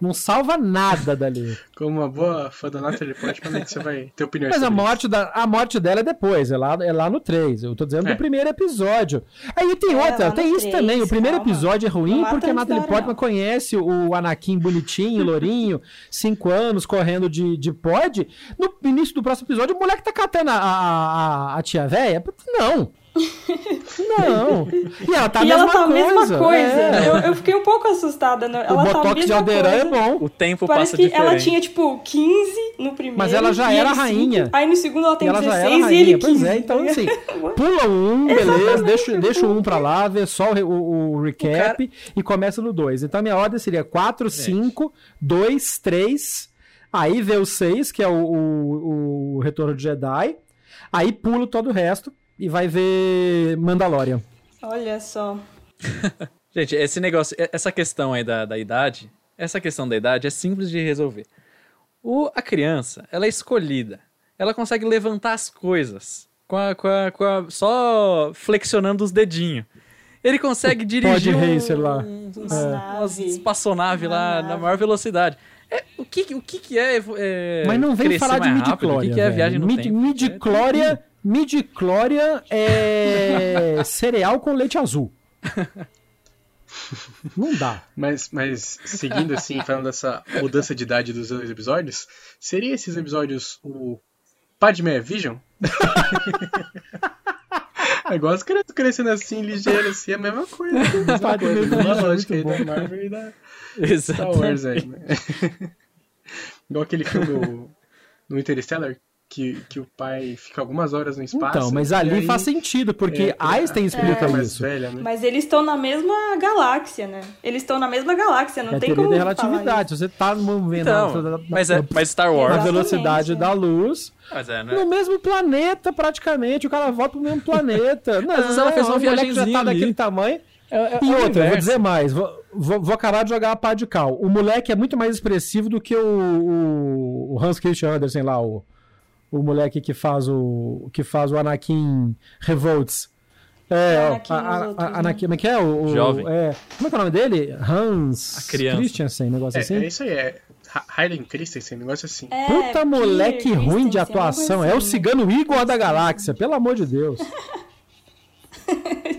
Não salva nada dali. Como uma boa fã da Natalie Portman, você vai ter opiniões Mas a morte, da, a morte dela é depois, é lá, é lá no 3. Eu tô dizendo É. do primeiro episódio. Aí tem É, outra, tem isso 3, também. O primeiro calma. episódio é ruim Não porque a Natalie Portman não. conhece o Anakin bonitinho, lourinho, 5 anos, correndo de, de pod. No início do próximo episódio, o moleque tá catando a, a, a- a tia véia. Não. Não. E ela tá a e mesma ela tá a coisa. mesma coisa. é. Eu, eu fiquei um pouco assustada. né? O Ela tá a botox de Alderan é bom. O tempo Parece passa que diferente. ela tinha, tipo, 15 no primeiro. Mas ela já e era rainha. cinco. Aí no segundo ela E tem ela já 16 era e ele Pois 15. é, então tá assim, pula um, beleza, deixa, deixa o um pra lá, vê só o, o- o recap e começa no 2. Então a minha ordem seria 4, 5, 2, 3, aí vê o 6, que é o, o, o Retorno de Jedi, aí pulo todo o resto e vai ver Mandalorian. Olha só. Gente, esse negócio, essa questão aí da, da idade, essa questão da idade é simples de resolver. O, a criança, ela é escolhida. Ela consegue levantar as coisas com a, com a, com a- só flexionando os dedinhos. Ele consegue dirigir um, racer lá. um- Uma umas nave. espaçonave Uma lá na nave. maior velocidade. É, o que, o que, que é, é Mas não vem falar de rápido? O que, que é velho. viagem no Mid, tempo? midichlorian, midichlorian é cereal com leite azul. Não dá. Mas, mas seguindo assim, falando dessa mudança de idade dos dois episódios, seria esses episódios o Padmé Vision? É crianças crescendo assim, ligeiro, assim, é a mesma coisa. A mesma Padmé coisa, Vision, uma lógica aí muito da Marvel e da Exato. Star Wars aí, né? Igual aquele filme do, do Interstellar, que, que o pai fica algumas horas no espaço. Então, mas ali aí faz sentido, porque é, Einstein explica fica mais isso. velha, né? Mas eles estão na mesma galáxia, né? Eles estão na mesma galáxia, não É a tem teoria como da falar relatividade. Se você tá movendo Então, na, mas, é, mas Star na Wars. Exato. velocidade Exatamente, da luz, Mas é, né? no mesmo planeta, praticamente. O cara volta pro mesmo planeta. Não, Às vezes ela fez uma o moleque já tá daquele tamanho. É- é- E é outra, eu vou dizer mais, vou, vou, vou acabar de jogar a pá de cal. O moleque é muito mais expressivo do que o, o, o Hans Christian Andersen lá, o, o moleque que faz o que faz o Anakin Revolts. É, ó, Anakin a, nos a, outros, a, né? Anakin, como é que é? O, o- Jovem. é, como é que é o nome dele? Hans. Christiansen, negócio É, assim. é isso aí, é Ha- Hayden Christensen, um negócio assim. É, Puta Peter moleque ruim de Christensen, atuação. É o assim. cigano Igor da galáxia, pelo amor de Deus.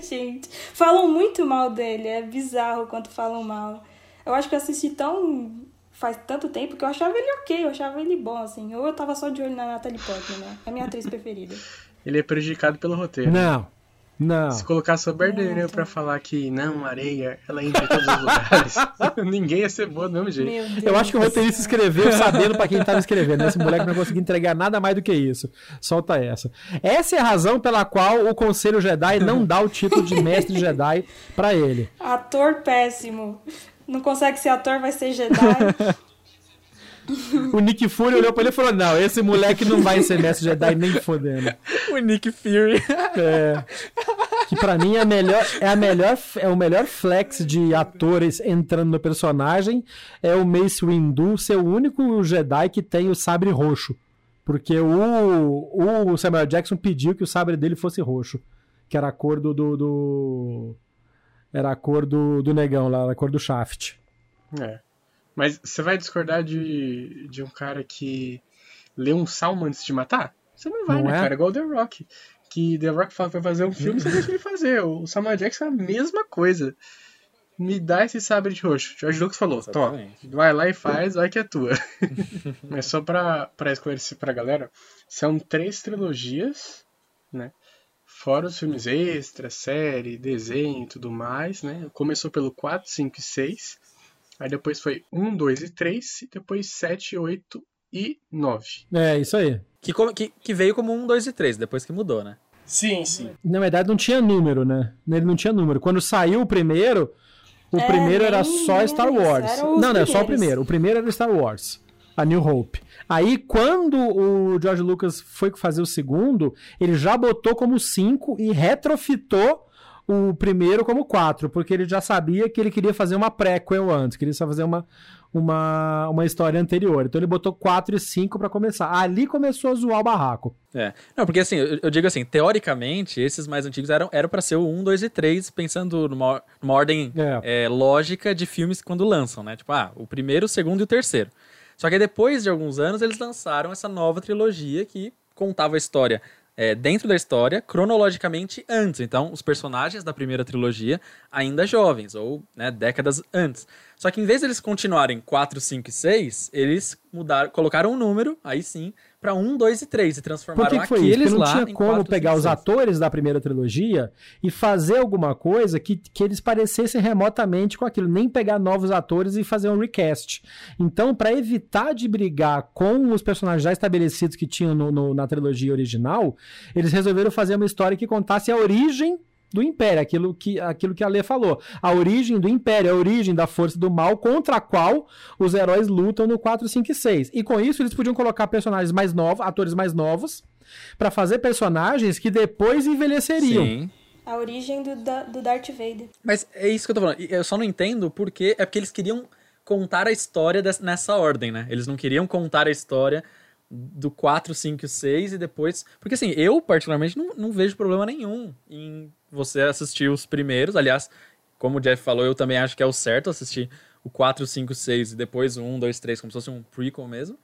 Gente, falam muito mal dele, é bizarro quanto falam mal. Eu acho que eu assisti tão. Faz tanto tempo que eu achava ele ok, eu achava ele bom, assim. Ou eu tava só de olho na Natalie Portman, né? É a minha atriz preferida. Ele é prejudicado pelo roteiro. Não, não. Se colocasse o Bernardo pra falar que não, areia, ela entra em todos os lugares, ninguém ia ser boa do mesmo jeito. Eu acho que o roteirista escreveu sabendo pra quem tava escrevendo. Esse moleque não conseguiu entregar nada mais do que isso. Solta essa. Essa é a razão pela qual o Conselho Jedi não dá o título de Mestre Jedi pra ele. Ator péssimo. Não consegue ser ator, vai ser Jedi. O Nick Fury olhou pra ele e falou: Não, esse moleque não vai ser Mestre Jedi nem fodendo. O Nick Fury. É. Que pra mim é a melhor, é a melhor, é o melhor flex de atores entrando no personagem é o Mace Windu ser o único Jedi que tem o sabre roxo. Porque o, o Samuel Jackson pediu que o sabre dele fosse roxo. Que era a cor do. do, do- era a cor do, do negão lá, era a cor do Shaft. É. Mas você vai discordar de, de um cara que lê um salmo antes de matar? Você não vai, Não né, é? cara? Igual The Rock. Que The Rock fala que vai fazer um filme, você deixa ele fazer. O Samuel Jackson é a mesma coisa. Me dá esse sabre de roxo. George Lucas falou, Tó, Exatamente. vai lá e faz, vai que é tua. Mas só pra, pra esclarecer pra galera, são três trilogias, né? Fora os filmes extras, série, desenho e tudo mais, né? Começou pelo 4, 5 e 6. Aí depois foi 1, 2 e 3. E depois 7, 8 e 9. É, isso aí. Que, como- que, que veio como um, dois e três, depois que mudou, né? Sim, sim. Na verdade, não tinha número, né? Ele não tinha número. Quando saiu o primeiro, o É, primeiro era só Star Wars. Não, não, é só o primeiros. primeiro. O primeiro era Star Wars. A New Hope. Aí, quando o George Lucas foi fazer o segundo, ele já botou como 5 e retrofitou o primeiro como 4, porque ele já sabia que ele queria fazer uma prequel antes, queria só fazer uma, uma, uma história anterior. Então ele botou 4 e 5 para começar. Ali começou a zoar o barraco. É. Não, porque assim, eu, eu digo assim, teoricamente, esses mais antigos eram eram para ser o 1, 2 e 3, pensando numa, numa ordem é. É, lógica de filmes quando lançam, né? Tipo, ah, o primeiro, o segundo e o terceiro. Só que depois de alguns anos eles lançaram essa nova trilogia que contava a história é, dentro da história, cronologicamente antes. Então, os personagens da primeira trilogia ainda jovens, ou né, décadas antes. Só que em vez de eles continuarem 4, 5 e 6, eles mudaram, colocaram um número, aí sim, para 1, 2 e 3 e transformaram Por que, que foi aqueles isso? Porque não tinha como 4, pegar 5, os atores da primeira trilogia e fazer alguma coisa que, que eles parecessem remotamente com aquilo, nem pegar novos atores e fazer um recast. Então, para evitar de brigar com os personagens já estabelecidos que tinham no, no, na trilogia original, eles resolveram fazer uma história que contasse a origem do Império, aquilo que, aquilo que a Lê falou. A origem do Império, a origem da força do mal contra a qual os heróis lutam no 4, 5 e 6. E com isso eles podiam colocar personagens mais novos, atores mais novos, para fazer personagens que depois envelheceriam. Sim. A origem do, do Darth Vader. Mas é isso que eu tô falando. Eu só não entendo porque é porque eles queriam contar a história dessa, nessa ordem, né? Eles não queriam contar a história do 4, 5 e 6 e depois. Porque assim, eu particularmente não, não vejo problema nenhum em você assistir os primeiros. Aliás, como o Jeff falou, eu também acho que é o certo assistir o 4, 5, 6 e depois o 1, 2, 3, como se fosse um prequel mesmo.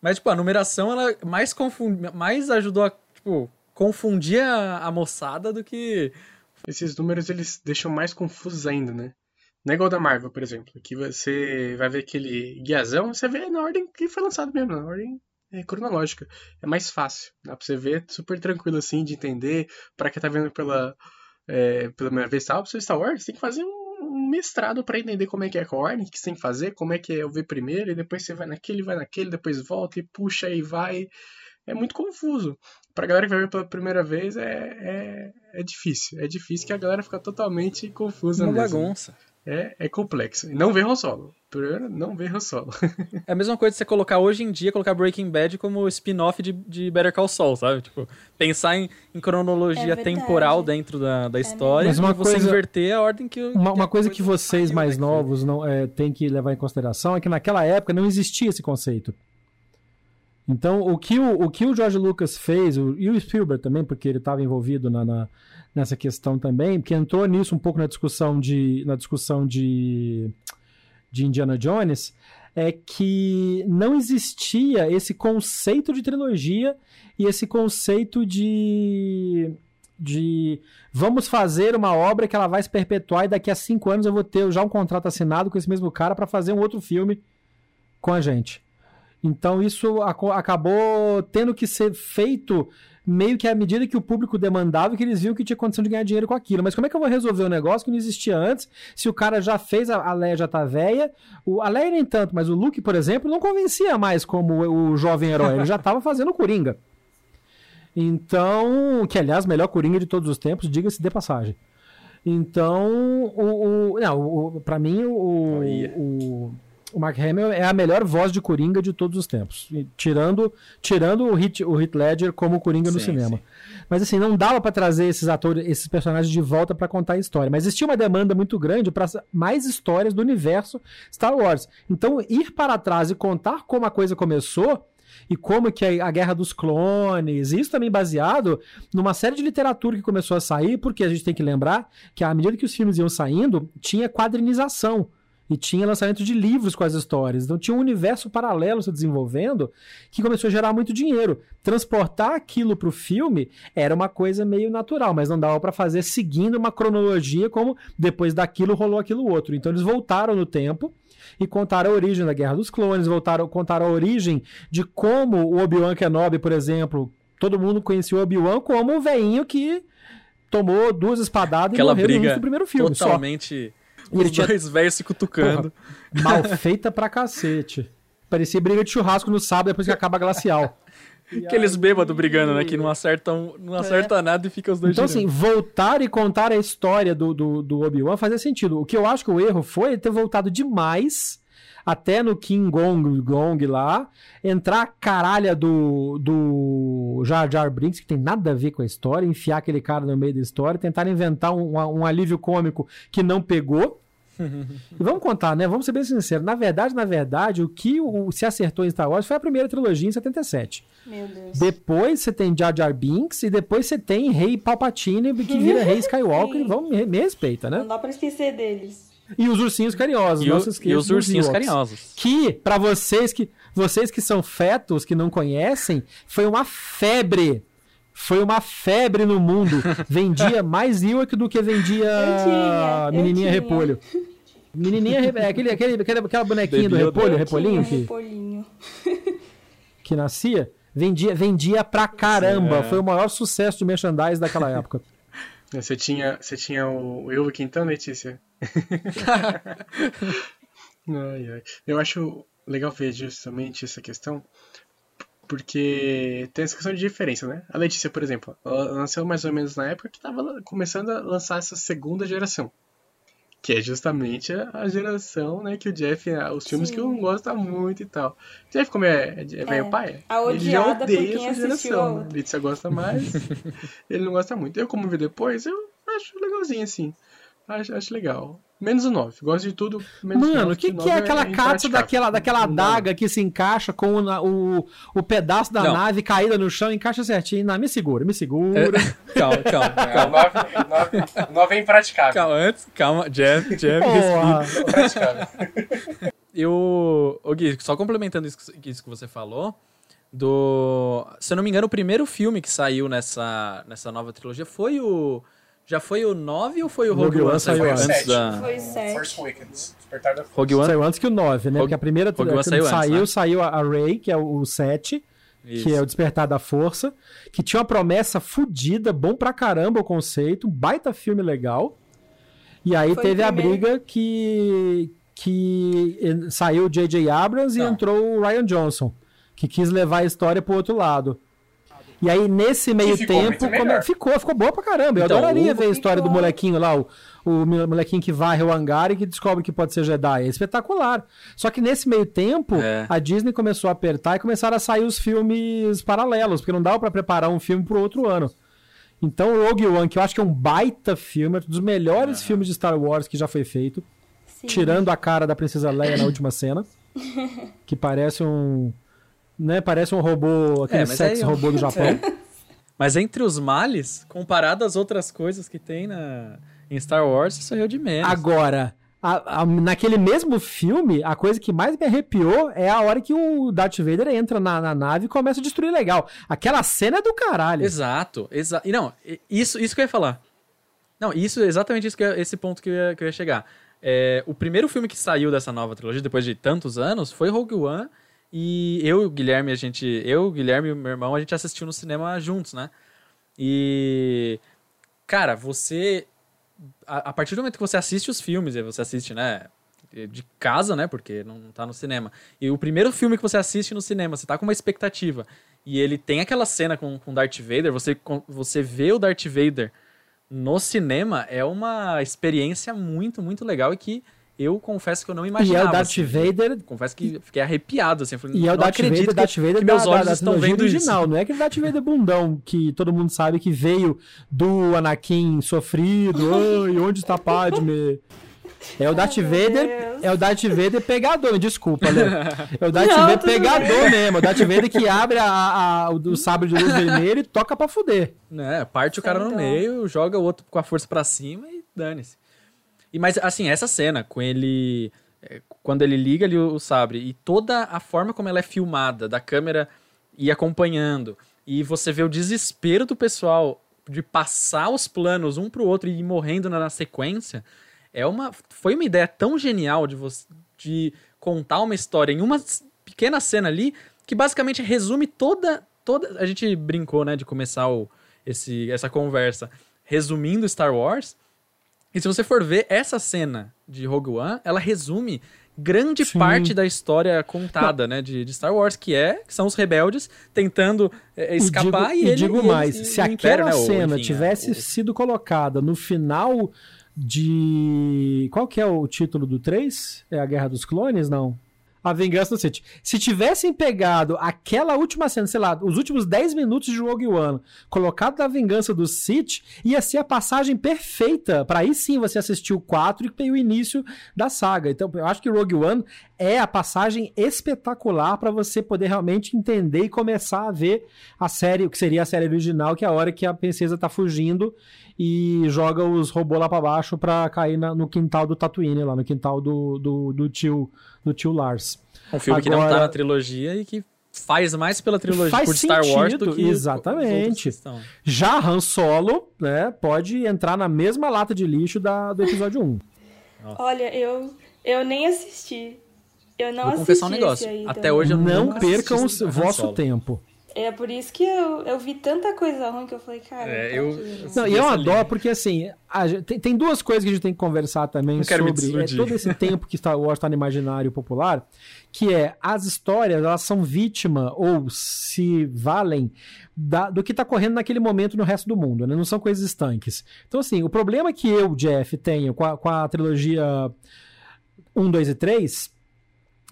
Mas, tipo, a numeração, ela mais, confund... mais ajudou a, tipo, confundir a, a moçada do que... Esses números, eles deixam mais confusos ainda, né? Não é igual da Marvel, por exemplo, que você vai ver aquele guiazão, você vê na ordem que foi lançado mesmo, na ordem é, cronológica. É mais fácil. Dá pra você ver super tranquilo assim de entender. Para quem tá vendo pela, é, pela primeira vez, sabe, seu Star Wars, tem que fazer um, um mestrado para entender como é que é a ordem, que você tem que fazer, como é que é o ver primeiro, e depois você vai naquele, vai naquele, depois volta e puxa e vai. É muito confuso. Pra galera que vai ver pela primeira vez é, é, é difícil. É difícil que a galera fica totalmente confusa Uma mesmo. bagunça. É, é complexo. E não vê Han Solo. Primeiro, não vê Han Solo. é a mesma coisa de você colocar hoje em dia, colocar Breaking Bad como spin-off de, de Better Call Saul, sabe? Tipo, pensar em, em cronologia É temporal dentro da, da história Mas uma e você coisa- inverter a ordem que... Uma, uma coisa que vocês mais novos não é, têm que levar em consideração é que naquela época não existia esse conceito. Então, o que o, o, que o George Lucas fez, o, e o Spielberg também, porque ele estava envolvido na, na- nessa questão também, que entrou nisso um pouco na discussão de, na discussão de, de Indiana Jones, é que não existia esse conceito de trilogia e esse conceito de de vamos fazer uma obra que ela vai se perpetuar e daqui a cinco anos eu vou ter já um contrato assinado com esse mesmo cara para fazer um outro filme com a gente. Então isso acabou tendo que ser feito meio que à medida que o público demandava que eles viam que tinha condição de ganhar dinheiro com aquilo. Mas como é que eu vou resolver um negócio que não existia antes, se o cara já fez, a, a Leia já tá velha, o, a Leia nem tanto, mas o Luke, por exemplo, não convencia mais como o, o jovem herói, ele já tava fazendo Coringa. Então, que aliás, melhor Coringa de todos os tempos, diga-se de passagem. Então, o, o não, o, pra mim, o, Olha. o, o Mark Hamill é a melhor voz de Coringa de todos os tempos. E tirando, tirando o Heath, o Heath Ledger como Coringa no Sim, cinema. sim. Mas assim, não dava pra trazer esses atores, esses personagens de volta pra contar a história. Mas existia uma demanda muito grande para mais histórias do universo Star Wars. Então, ir para trás e contar como a coisa começou e como que a, a Guerra dos Clones, isso também baseado numa série de literatura que começou a sair, porque a gente tem que lembrar que à medida que os filmes iam saindo, tinha quadrinização. E tinha lançamento de livros com as histórias. Então tinha um universo paralelo se desenvolvendo que começou a gerar muito dinheiro. Transportar aquilo para o filme era uma coisa meio natural, mas não dava para fazer seguindo uma cronologia como depois daquilo rolou aquilo outro. Então eles voltaram no tempo e contaram a origem da Guerra dos Clones, voltaram, contaram a origem de como o Obi-Wan Kenobi, por exemplo, todo mundo conhecia o Obi-Wan como o veinho que tomou duas espadadas Aquela e morreu no briga início do primeiro filme. Só. E ele Os tinha- dois velhos se cutucando. Mal feita pra cacete. Parecia briga de churrasco no sábado depois que acaba a glacial. Aqueles bêbados brigando, né? Que não acertam, não acerta nada e fica os dois Então, assim, girando. voltar e contar a história do, do, do Obi-Wan fazia sentido. O que eu acho que o erro foi ele ter voltado demais até no King Gong, Gong lá, entrar a caralha do, do Jar Jar Brinks, que tem nada a ver com a história, enfiar aquele cara no meio da história, tentar inventar um, um alívio cômico que não pegou. e vamos contar, né? Vamos ser bem sinceros. Na verdade, na verdade, o que o, se acertou em Star Wars foi a primeira trilogia em 77. Meu Deus. Depois você tem Jar Jar Binks e depois você tem Rei Palpatine que vira Rei Skywalker e vamos me, me respeita, né? Não dá pra esquecer deles. E os ursinhos carinhosos, E, o- e os ursinhos Ewoks. carinhosos. Que, pra vocês que vocês que são fetos, que não conhecem, foi uma febre. Foi uma febre no mundo. Vendia mais Ewok do que vendia tinha, Menininha. Repolho. Menininha Repolho. Aquele, aquele, aquele, aquela bonequinha do Repolho, Repolinho, que, Repolinho. que nascia. Vendia, vendia pra caramba. É. Foi o maior sucesso de merchandise daquela época. Você tinha, você tinha o Elvick então, Letícia? ai, ai. Eu acho legal ver justamente essa questão, porque tem essa questão de diferença, né? A Letícia, por exemplo, ela nasceu mais ou menos na época que estava começando a lançar essa segunda geração. Que é justamente a geração, né, que o Jeff, os filmes Sim. que não gosto muito e tal. Jeff, como é, é velho pai, a ele já odeia essa geração. outra. Letícia gosta mais, ele não gosta muito. Eu, como vi depois, eu acho legalzinho, assim. Acho, acho legal. Menos o 9. Gosto de tudo, menos o 9. Mano, o que, que nove é aquela impraticável. cápsula daquela, daquela adaga que se encaixa com o, o, o pedaço da Não. nave caída no chão, encaixa certinho? Não, me segura, me segura. calma, calma, É, o calma. 9, 9 é impraticável. Calma, antes, calma, Jeff, Jeff, Porra. Impraticável. Eu, ô Gui, só complementando isso, que- isso que você falou, do, se eu não me engano, o primeiro filme que saiu nessa, nessa nova trilogia foi o, já foi o 9 ou foi o Rogue, Rogue One? Saiu antes antes. da Foi sete. Force Awakens. Despertar da Rogue One? Saiu antes que o 9, né? Rogue- Porque a primeira Rogue One quando saiu antes, saiu, né? saiu a Rey, que é o 7, Isso. que é o Despertar da Força, que tinha uma promessa fodida, bom pra caramba o conceito, um baita filme legal. E aí Foi teve o a briga que, que saiu o J.J. Abrams e Não. entrou o Ryan Johnson, que quis levar a história pro outro lado. E aí, nesse meio ficou tempo, come- ficou, ficou boa pra caramba. Eu Então, adoraria ver a história do ficou. molequinho lá, o, o molequinho que varre o hangar e que descobre que pode ser Jedi. É espetacular. Só que nesse meio tempo, É. a Disney começou a apertar e começaram a sair os filmes paralelos, porque não dava pra preparar um filme pro outro ano. Então, o Rogue One, que eu acho que é um baita filme, é um dos melhores filmes de Star Wars que já foi feito, Sim. tirando a cara da Princesa Leia na última cena, que parece um... Né, parece um robô, aquele É, sex robô do Japão. Mas entre os males, comparado às outras coisas que tem na, em Star Wars, isso aí é de menos. Agora, a- a- naquele mesmo filme, a coisa que mais me arrepiou é a hora que o Darth Vader entra na, na nave e começa a destruir legal. Aquela cena é do caralho. Exato, exato. E não, isso, isso que eu ia falar. Não, isso, exatamente isso que eu- esse ponto que eu ia, que eu ia chegar. É, o primeiro filme que saiu dessa nova trilogia, depois de tantos anos, foi Rogue One. E eu e o Guilherme, a gente. Eu, o Guilherme e o meu irmão, a gente assistiu no cinema juntos, né? E. Cara, você. A, a partir do momento que você assiste os filmes, e você assiste, né? De casa, né? Porque não tá no cinema. E o primeiro filme que você assiste no cinema, você tá com uma expectativa. E ele tem aquela cena com, com Darth Vader, você, com- você vê o Darth Vader no cinema, é uma experiência muito, muito legal e que eu confesso que eu não E imaginava. é o Darth assim. Vader. Confesso que fiquei arrepiado, assim. falei, E é o Darth Vader, que, Darth Vader que meus da, olhos da estão vendo original. isso. Não é aquele Darth Vader bundão que todo mundo sabe que veio do Anakin sofrido. Oi, onde está Padme? É o Darth Vader, é o Darth Vader pegador, desculpa, Léo. É o Darth Não, Vader pegador bem. mesmo. É o Darth Vader que abre a, a- o do sabre de luz vermelho e toca pra fuder. né? Parte o cara no Então. meio, joga o outro com a força pra cima e dane-se. E mas assim, essa cena com ele é, quando ele liga ali o, sabre e toda a forma como ela é filmada, da câmera ir acompanhando e você vê o desespero do pessoal de passar os planos um pro outro e ir morrendo na, sequência, é uma foi uma ideia tão genial de você de contar uma história em uma pequena cena ali que basicamente resume toda toda a gente brincou, né, de começar o, esse essa conversa resumindo Star Wars. E se você for ver essa cena de Rogue One, ela resume grande Sim. parte da história contada, né, de, de Star Wars, que é que são os rebeldes tentando é, escapar e, digo, ele digo e eles- mais, e se aquela né, cena enfim, tivesse o- sido colocada no final de. Qual que é o título do 3? É a Guerra dos Clones? Não. A Vingança do Sith. Se tivessem pegado aquela última cena, sei lá, os últimos 10 minutos de Rogue One, colocado da Vingança do Sith, ia ser a passagem perfeita para aí sim você assistir o 4 e o início da saga. Então, eu acho que Rogue One é a passagem espetacular para você poder realmente entender e começar a ver a série, o que seria a série original, que é a hora que a princesa tá fugindo e joga os robôs lá para baixo para cair na, no quintal do Tatooine, lá no quintal do, do, do tio do tio Lars. Um filme Agora, que não tá na trilogia e que faz mais pela trilogia por Star Wars do que exatamente. Já Han Solo, né, pode entrar na mesma lata de lixo da, do episódio 1. Olha, eu eu nem assisti. Eu não Vou assisti confessar um negócio. Até hoje eu não percam o vosso tempo. É por isso que eu, eu vi tanta coisa ruim que eu falei, cara. É, eu, eu, não, e é uma dó, porque assim, a, tem, tem duas coisas que a gente tem que conversar também sobre é, todo esse tempo que Star Wars está no imaginário popular, que é as histórias, elas são vítima ou se valem da, do que está correndo naquele momento no resto do mundo, né? Não são coisas estanques. Então, assim, o problema que eu, Jeff, tenho com a, com a trilogia 1, 2 e 3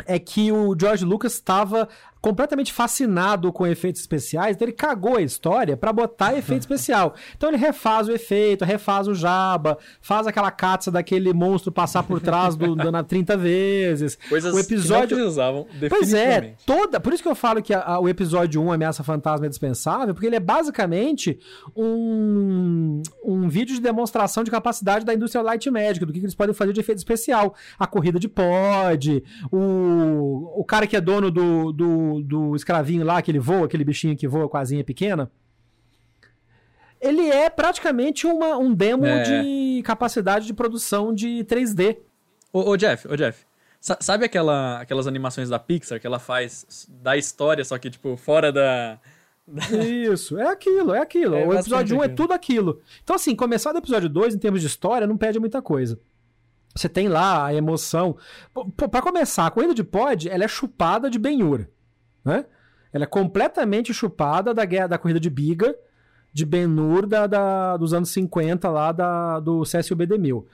é que o George Lucas estava completamente fascinado com efeitos especiais, então ele cagou a história para botar efeito especial. Então ele refaz o efeito, refaz o jaba, faz aquela catsa daquele monstro passar por trás do Dana 30 vezes. Coisas o episódio que não precisavam, Pois é, toda, por isso que eu falo que a, a, o episódio 1 Ameaça Fantasma é dispensável, porque ele é basicamente um, um vídeo de demonstração de capacidade da indústria Light Magic, do que, que eles podem fazer de efeito especial. A corrida de pod, o, o cara que é dono do, do do, escravinho lá, que ele voa, aquele bichinho que voa com a asinha pequena. Ele é praticamente uma, um demo é. de capacidade de produção de 3D. Ô, ô Jeff, ô Jeff, sabe aquela, aquelas animações da Pixar que ela faz da história, só que, tipo, fora da. Isso, é aquilo, é aquilo. É, o episódio 1 um é tudo aquilo. Então, assim, começar do episódio 2, em termos de história, não perde muita coisa. Você tem lá a emoção. Para começar, a corrida de pod, ela é chupada de benhura né? Ela é completamente chupada da guerra da corrida de biga de Ben-Hur da, da, dos anos 50 lá da, do Cécio B1000.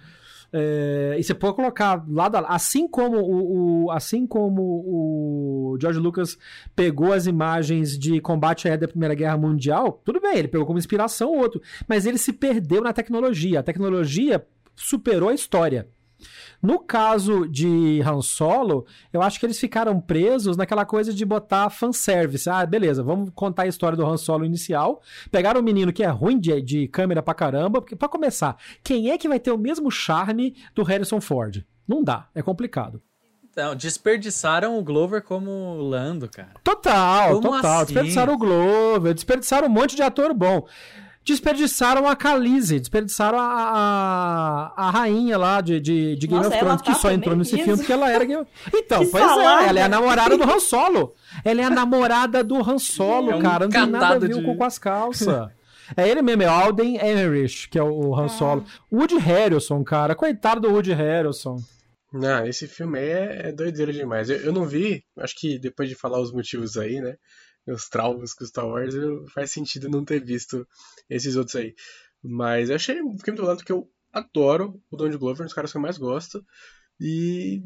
É, e você pode colocar lá da, assim como o, o, assim como o George Lucas pegou as imagens de combate aéreo da Primeira Guerra Mundial, tudo bem, ele pegou como inspiração outro, mas ele se perdeu na tecnologia. A tecnologia superou a história. No caso de Han Solo, eu acho que eles ficaram presos naquela coisa de botar fanservice. Ah, beleza, vamos contar a história do Han Solo inicial. Pegaram um menino que é ruim de, de câmera pra caramba. Porque, pra começar, quem é que vai ter o mesmo charme do Harrison Ford? Não dá, é complicado. Então, desperdiçaram o Glover como Lando, cara. Total, como total. Assim? Desperdiçaram o Glover, desperdiçaram um monte de ator bom desperdiçaram a Khaleesi, desperdiçaram a, a, a rainha lá de, de, de Game Nossa, of Thrones, tá que só entrou nesse filme porque ela era Game Então, que pois é, salada. é, ela é a namorada do Han Solo. Ela é a namorada do Han Solo, é um cara. Não tem nada a ver de... com as calças. É ele mesmo, é Alden Ehrenreich, que é o Han ah. Solo. Woody Harrelson, cara. Coitado do Woody Harrelson. Não, esse filme aí é, é doideira demais. Eu, eu não vi, acho que depois de falar os motivos aí, né? Meus traumas com Star Wars, faz sentido não ter visto esses outros aí. Mas eu achei, fiquei muito lado que eu adoro o Donald Glover, um dos caras que eu mais gosto. E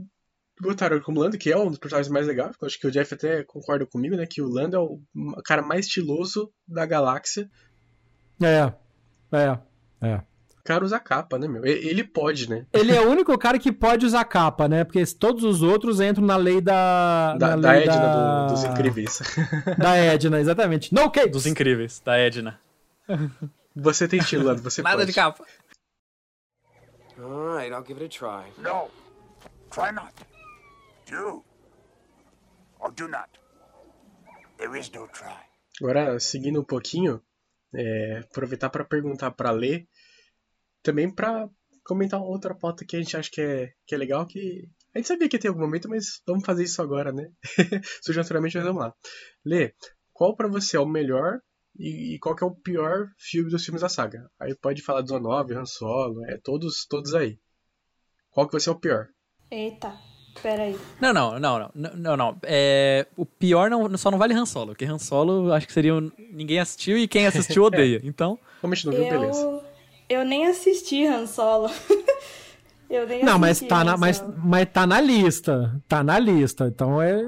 botaram ele como Lando, que é um dos personagens mais legais. Acho que o Jeff até concorda comigo, né? Que o Lando é o cara mais estiloso da galáxia. É, é, é cara usa capa, né, meu? Ele pode, né? Ele é o único cara que pode usar capa, né? Porque todos os outros entram na lei da. Da, da lei Edna da... Do, dos incríveis. Da Edna, exatamente. No case! Dos incríveis, da Edna. Você tem estilo, Lando, você Nada pode. de capa. Alright, I'll give it a try. No. Try not. Do. Or do not. There is no try. Agora, seguindo um pouquinho, é, aproveitar para perguntar para Lê também para comentar outra pauta que a gente acha que é, que é legal, que a gente sabia que ia ter algum momento, mas vamos fazer isso agora, né? Surge naturalmente, mas vamos lá. Lê, qual para você é o melhor e, e, qual que é o pior filme dos filmes da saga? Aí pode falar do 9, Han Solo, é todos, todos aí. Qual que vai ser o pior? Eita, peraí. Não, não, não, não, não, não. É, o pior não, só não vale Han Solo, porque Han Solo acho que seria ninguém assistiu e quem assistiu odeia. Então, como a gente não viu, eu... beleza. Eu nem assisti Han Solo. Eu nem Não, mas assisti tá, na, mas, mas tá na lista. Tá na lista. Então é.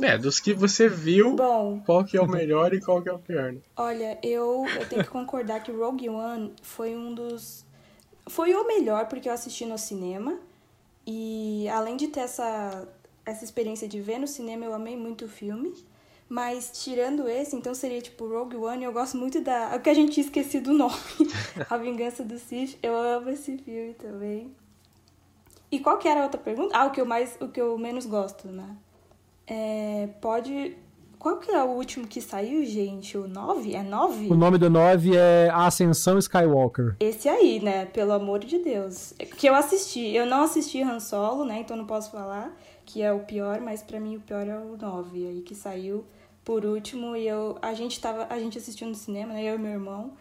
É, dos que você viu, Bom, qual que é o melhor e qual que é o pior. né? olha, eu, eu tenho que concordar que Rogue One foi um dos. Foi o melhor porque eu assisti no cinema. E além de ter essa, essa experiência de ver no cinema, eu amei muito o filme. Mas tirando esse, então seria tipo Rogue One, eu gosto muito da. É o que a gente esquecido o nome. a Vingança do Sith. Eu amo esse filme também. E qual que era a outra pergunta? Ah, o que eu mais. O que eu menos gosto, né? É, pode. Qual que é o último que saiu, gente? O 9? É 9? O nome do 9 é Ascensão Skywalker. Esse aí, né? Pelo amor de Deus. Que eu assisti. Eu não assisti Han Solo, né? Então não posso falar que é o pior, mas pra mim o pior é o 9 aí que saiu por último e eu a gente tava a gente assistiu no cinema, né? Eu e meu irmão.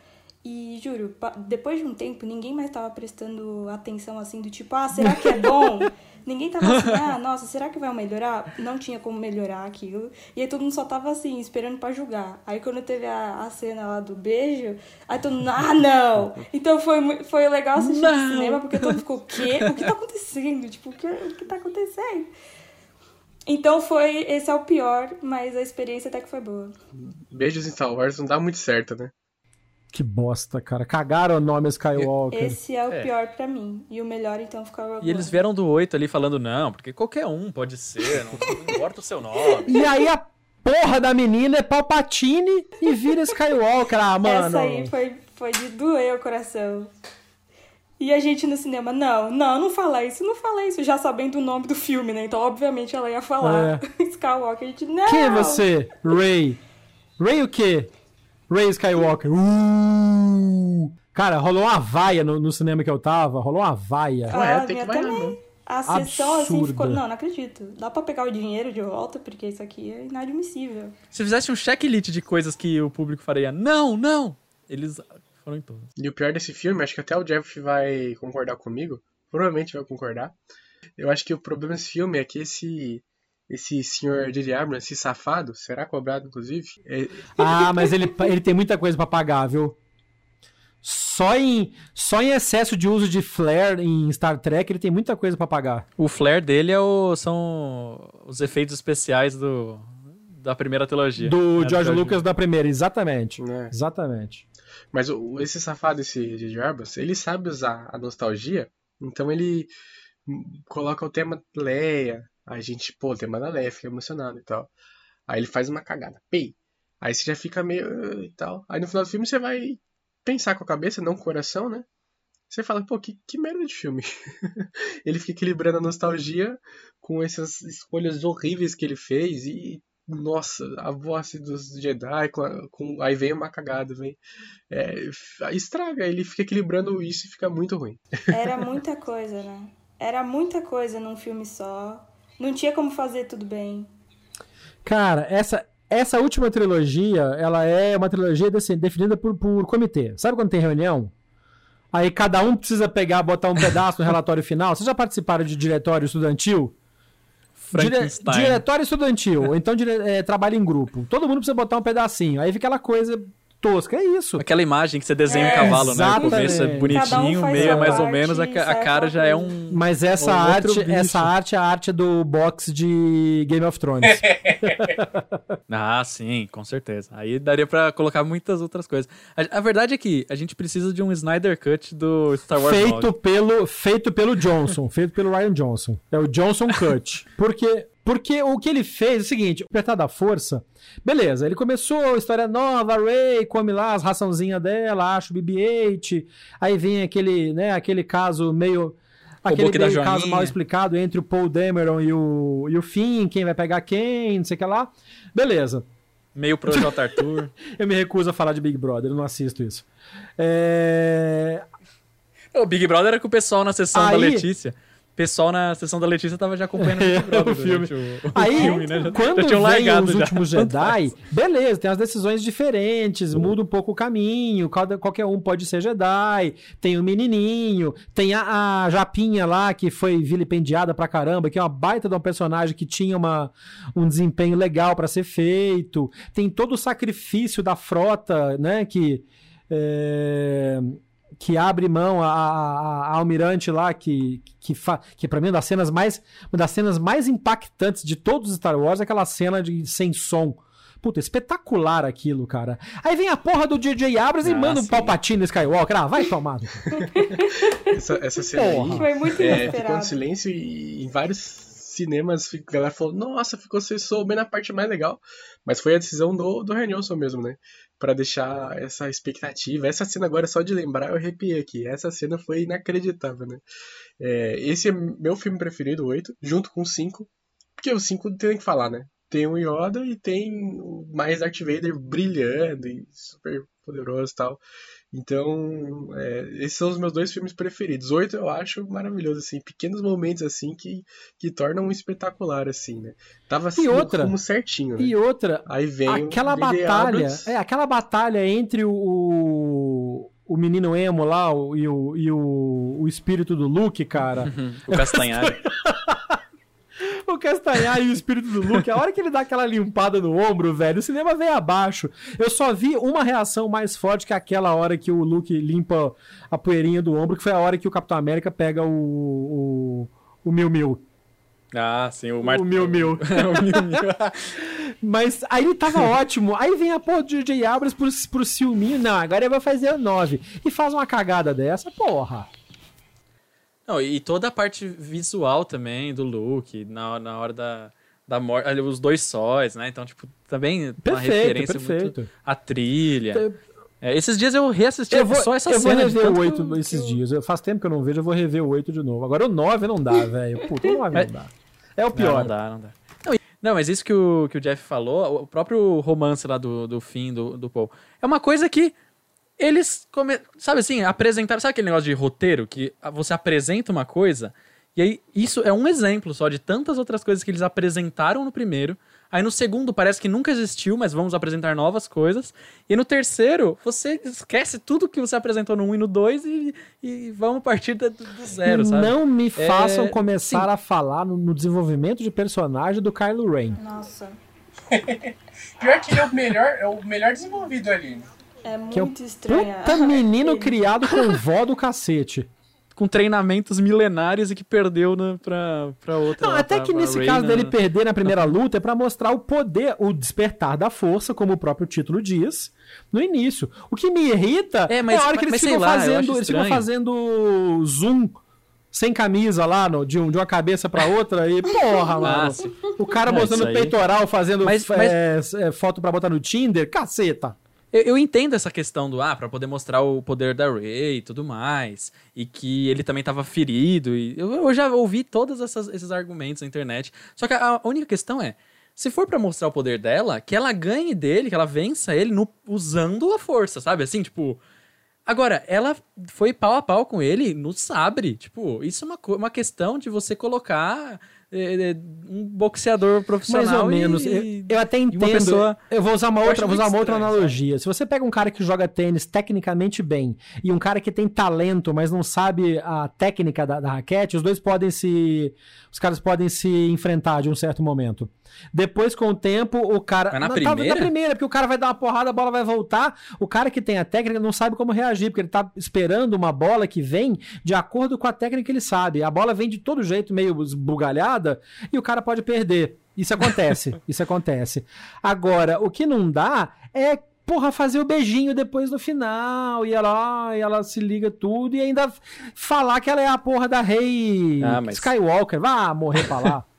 E juro, depois de um tempo, ninguém mais tava prestando atenção assim do tipo, ah, será que é bom? ninguém tava assim, ah, nossa, será que vai melhorar? Não tinha como melhorar aquilo. E aí todo mundo só tava assim, esperando pra julgar. Aí quando teve a, a cena lá do beijo, aí todo mundo, ah, não! Então foi, foi legal assistir no Não. cinema, porque todo mundo ficou, o quê? O que tá acontecendo? Tipo, o que, o que tá acontecendo? Então foi, esse é o pior, mas a experiência até que foi boa. Beijos em Star Wars não dá muito certo, né? Que bosta, cara. Cagaram o nome Skywalker. Esse é o É. pior pra mim. E o melhor, então, ficou Rogue E eles vieram do 8 ali falando, não, porque qualquer um pode ser, não, não importa o seu nome. E aí a porra da menina é Palpatine e vira Skywalker. Ah, mano. Essa aí foi, foi de doer o coração. E a gente no cinema, não, não, não fala isso, não fala isso, já sabendo o nome do filme, né? Então, obviamente, ela ia falar Skywalker. A gente, não! Quem é você? Ray. Ray o quê? Ray Skywalker. Uh! Cara, rolou uma vaia no, no cinema que eu tava. Rolou uma vaia. Ué, Ah, tem que minha vaiar. A sessão, assim, Absurda. ficou... Não, não acredito. Dá pra pegar o dinheiro de volta, porque isso aqui é inadmissível. Se fizesse um checklist de coisas que o público faria, não, não, eles foram em todos. E o pior desse filme, acho que até o Jeff vai concordar comigo, provavelmente vai concordar. Eu acho que o problema desse filme é que esse esse senhor J.J. Abrams, esse safado, será cobrado inclusive? É, Ah, mas ele, ele tem muita coisa pra pagar, viu? Só em, só em excesso de uso de flare em Star Trek, ele tem muita coisa pra pagar. O flare dele é o, são os efeitos especiais do, da primeira trilogia. Do É, George Lucas da primeira, exatamente. né? Exatamente. Mas o- esse safado, esse J.J. Abrams, ele sabe usar a nostalgia, então ele hum, coloca o tema Leia, a gente, pô, o tema da Leia, fica emocionado e tal. Aí ele faz uma cagada, pei. Aí você já fica meio e tal. Aí no final do filme você vai pensar com a cabeça, não com o coração, né? Você fala, pô, que, que merda de filme. ele fica equilibrando a nostalgia com essas escolhas horríveis que ele fez e nossa, a voz dos Jedi, com, com- aí vem uma cagada, vem. É, estraga, ele fica equilibrando isso e fica muito ruim. Era muita coisa, né? Era muita coisa num filme só. Não tinha como fazer tudo bem. Cara, essa, essa última trilogia, ela é uma trilogia assim, definida por, por comitê. Sabe quando tem reunião? Aí cada um precisa pegar, botar um pedaço no relatório final. Vocês já participaram de diretório estudantil? Dire- Frankenstein. diretório estudantil, ou então dire- é, trabalho em grupo. Todo mundo precisa botar um pedacinho. Aí fica aquela coisa tosca. É isso. Aquela imagem que você desenha um É, cavalo, né? O começo é exatamente. Um bonitinho, faz meio é mais ou menos, a, a cara já é um. Mas essa Um outro arte, bicho. essa arte é a arte do box de Game of Thrones. Ah, sim, com certeza. Aí daria pra colocar muitas outras coisas. A, a verdade é que a gente precisa de um Snyder Cut do Star Wars feito 9. pelo feito pelo Johnson, feito pelo Ryan Johnson. É o Johnson Cut. Porque porque o que ele fez é o seguinte, o Despertar da Força, beleza, ele começou história nova, Ray come lá as raçãozinhas dela, acha o BB-8, aí vem aquele, né, aquele caso meio aquele da meio caso mal explicado entre o Paul Dameron e o, e o Finn, quem vai pegar quem, não sei o que lá. Beleza. Meio Projeto Arthur. Eu me recuso a falar de Big Brother, eu não assisto isso. É, o Big Brother era com o pessoal na sessão da Aí- Letícia. Pessoal na sessão da Letícia tava já acompanhando Brother o filme. o, o Aí, filme, né? Já, quando já tinham vem os já. últimos Jedi, beleza, tem as decisões diferentes, muda um pouco o caminho, cada, qualquer um pode ser Jedi, tem o menininho, tem a, a Japinha lá, que foi vilipendiada pra caramba, que é uma baita de um personagem que tinha uma, um desempenho legal pra ser feito, tem todo o sacrifício da frota, né, que... é, que abre mão a, a, a almirante lá, que, que, fa, que para mim é uma das cenas mais uma das cenas mais impactantes de todos os Star Wars, é aquela cena de sem som. Puta, espetacular aquilo, cara. Aí vem a porra do DJ Abrams e Ah, manda um sim. Palpatine Skywalker. Ah, vai tomar. Essa, essa cena Porra. aí Foi muito é, ficou no silêncio e em vários cinemas a galera falou, nossa, ficou você soube na parte mais legal. Mas foi a decisão do, do Renilson mesmo, né? Pra deixar essa expectativa. Essa cena agora, só de lembrar, eu arrepiei aqui. Essa cena foi inacreditável, né? É, esse é meu filme preferido, o 8, junto com o 5. Porque o 5 tem que falar, né? Tem o Yoda e tem o mais Darth Vader brilhando e super poderoso e tal. Então, é, esses são os meus dois filmes preferidos. Oito eu acho maravilhoso, assim, pequenos momentos assim que, que tornam um espetacular, assim, né? Tava assim, outra? como certinho, né? E outra, Aí vem aquela batalha, é, aquela batalha entre o, o, menino emo lá o- e, o, e o, o espírito do Luke, cara. O Castanhari. o Castanhar e o espírito do Luke, a hora que ele dá aquela limpada no ombro, velho, o cinema veio abaixo. Eu só vi uma reação mais forte que aquela hora que o Luke limpa a poeirinha do ombro, que foi a hora que o Capitão América pega o. o o Miu Miu. Ah, sim, o Martin. O o Miu Miu. Mas aí tava ótimo. Aí vem a porra do DJ Abrams pro, pro ciúminho. Não, agora ele vai fazer a 9. E faz uma cagada dessa, porra. Não, e toda a parte visual também do Luke, na, na hora da, da morte, ali, os dois sóis, né? Então, tipo, também uma Perfeito, referência perfeito. muito a trilha. É, esses dias eu reassisti Eu vou, só essa eu vou cena. de rever tanto o que 8 eu- esses eu- dias. Eu, faz tempo que eu não vejo, eu vou rever o 8 de novo. Agora o 9 não dá, velho. Puta, o 9 não dá. É o Não, pior. não dá, não dá. Não, Não, mas isso que o, que o Jeff falou, o próprio romance lá do, do fim do, do Paul, é uma coisa que eles, come... sabe assim, apresentaram, sabe aquele negócio de roteiro, que você apresenta uma coisa, e aí isso é um exemplo só de tantas outras coisas que eles apresentaram no primeiro, aí no segundo parece que nunca existiu, mas vamos apresentar novas coisas, e no terceiro você esquece tudo que você apresentou no 1 e no 2 e, e vamos partir do, do zero, sabe? não me façam É, começar sim. a falar no, no desenvolvimento de personagem do Kylo Ren. Nossa, Pior que ele é o melhor, é o melhor desenvolvido ali. Né? é Que é o muito estranha. puta menino criado com vó do cacete. com treinamentos milenares e que perdeu na, pra, pra outra. Não, lá, até pra- que pra nesse Rey caso dele perder na primeira luta é pra mostrar o poder, o despertar da força, como o próprio título diz, no início. O que me irrita É, mas- a hora que mas eles ficam lá, fazendo, eles ficam fazendo zoom sem camisa lá, no, de, um- de uma cabeça pra outra e porra, mano. sim. O cara Não, mostrando aí- peitoral, fazendo Mas- é, é, foto pra botar no Tinder, caceta. Eu, eu entendo essa questão do, ah, pra poder mostrar o poder da Rey e tudo mais, e que ele também tava ferido, e eu, eu já ouvi todos essas- esses argumentos na internet. Só que a, a única questão é, se for pra mostrar o poder dela, que ela ganhe dele, que ela vença ele no- usando a força, sabe? Assim, tipo... Agora, ela foi pau a pau com ele no sabre. Tipo, isso é uma, uma questão de você colocar um boxeador profissional Mais ou e- menos. Eu, eu até e entendo. uma pessoa... eu vou usar uma Eu outra, vou usar uma outra estranho, analogia. Se você pega um cara que joga tênis tecnicamente bem e um cara que tem talento, mas não sabe a técnica da, da raquete, os dois podem se. Os caras podem se enfrentar de um certo momento. Depois, com o tempo, o cara. Mas na Não, primeira? Na primeira, porque o cara vai dar uma porrada, a bola vai voltar. O cara que tem a técnica não sabe como reagir, porque ele tá esperando uma bola que vem de acordo com a técnica que ele sabe. A bola vem de todo jeito, meio esbugalhada, e o cara pode perder. Isso acontece, isso acontece. Agora, o que não dá é, porra, fazer o beijinho depois no final, e ela, e ela se liga tudo, e ainda falar que ela é a porra da rei Ah, mas- Skywalker. Vá morrer pra lá.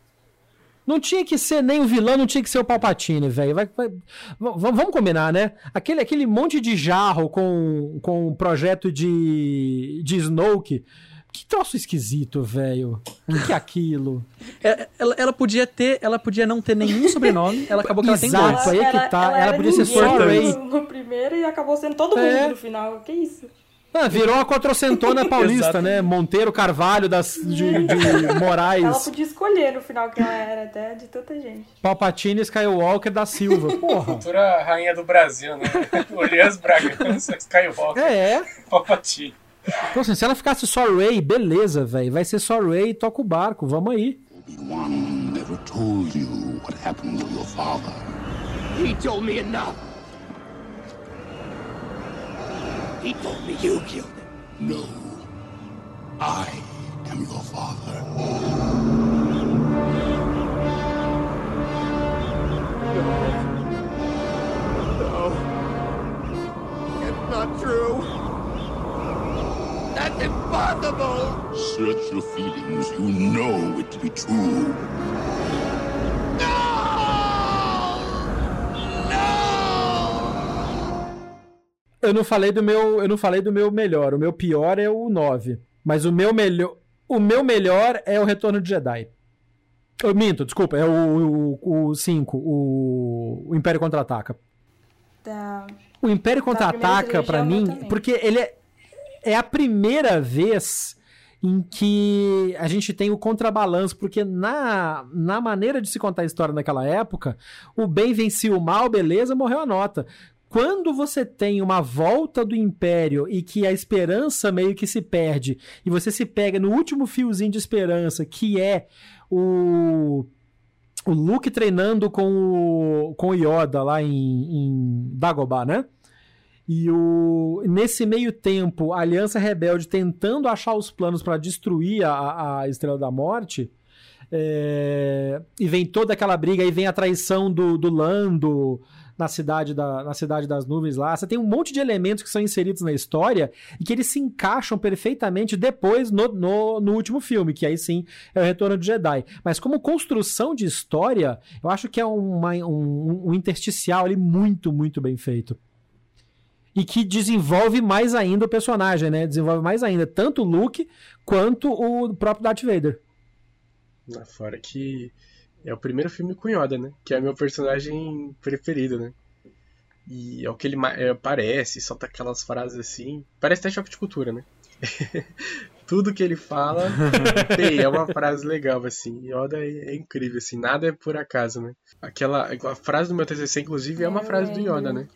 Não tinha que ser nem o vilão, não tinha que ser o Palpatine, velho. Vai- vai- Vamos combinar, né? Aquele, aquele monte de jarro com, com um projeto de, de Snoke. Que troço esquisito, velho. O que, que é aquilo? É, Ela, ela podia ter, ela podia não ter nenhum sobrenome, ela acabou que ela tem Exato. dois. aí é que tá, ela era podia ser só no- Rey. No primeiro e acabou sendo todo mundo É. no final. Que isso? Ah, virou a quatrocentona paulista, né? Monteiro Carvalho das, de, de Ela Moraes, podia escolher no final que ela era até de tanta gente. Palpatine Skywalker da Silva. Porra. Futura rainha do Brasil, né? Orleans Bragança, Skywalker, É, Palpatine. Então, assim, se ela ficasse só Ray, beleza, velho. Vai ser só Ray e toca o barco. Vamos aí. Obi-Wan never told you what happened to your father. He told me enough. He told me you killed him. No. I am your father. No. no. It's not true. That's impossible. Search your feelings. You know it to be true. Eu não falei do meu, eu não falei do meu melhor. O meu pior é o 9, mas o meu melhor, o meu melhor é o Retorno de Jedi. Eu minto, desculpa, é o, o, o 5, o, o Império Contra-Ataca. Da... O Império Da Contra-Ataca, trilogia, mim, também. porque ele é, é a primeira vez em que a gente tem o contrabalanço, porque na, na maneira de se contar a história naquela época, o bem vencia o mal, beleza, morreu a nota. Quando você tem uma volta do Império e que a esperança meio que se perde, e você se pega no último fiozinho de esperança, que é o o Luke treinando com o, com o Yoda lá em, em Dagobah, né? E o, nesse meio tempo, a Aliança Rebelde tentando achar os planos para destruir a, a Estrela da Morte. é, e vem toda aquela briga, aí vem a traição do, do Lando na cidade, da, na cidade das nuvens lá. Você tem um monte de elementos que são inseridos na história e que eles se encaixam perfeitamente depois no, no, no último filme, que aí sim é o Retorno de Jedi. Mas como construção de história, eu acho que é uma, um, um intersticial ali muito, muito bem feito e que desenvolve mais ainda o personagem, né? Desenvolve mais ainda tanto o Luke quanto o próprio Darth Vader. Fora que é o primeiro filme com Yoda, né? Que é meu personagem preferido, né? E é o que ele é, parece, solta aquelas frases assim. Parece até choque de cultura, né? Tudo que ele fala tem, é uma frase legal, assim. Yoda é, é incrível, assim. Nada é por acaso, né? Aquela a frase do meu TCC, inclusive, é uma frase do Yoda, né?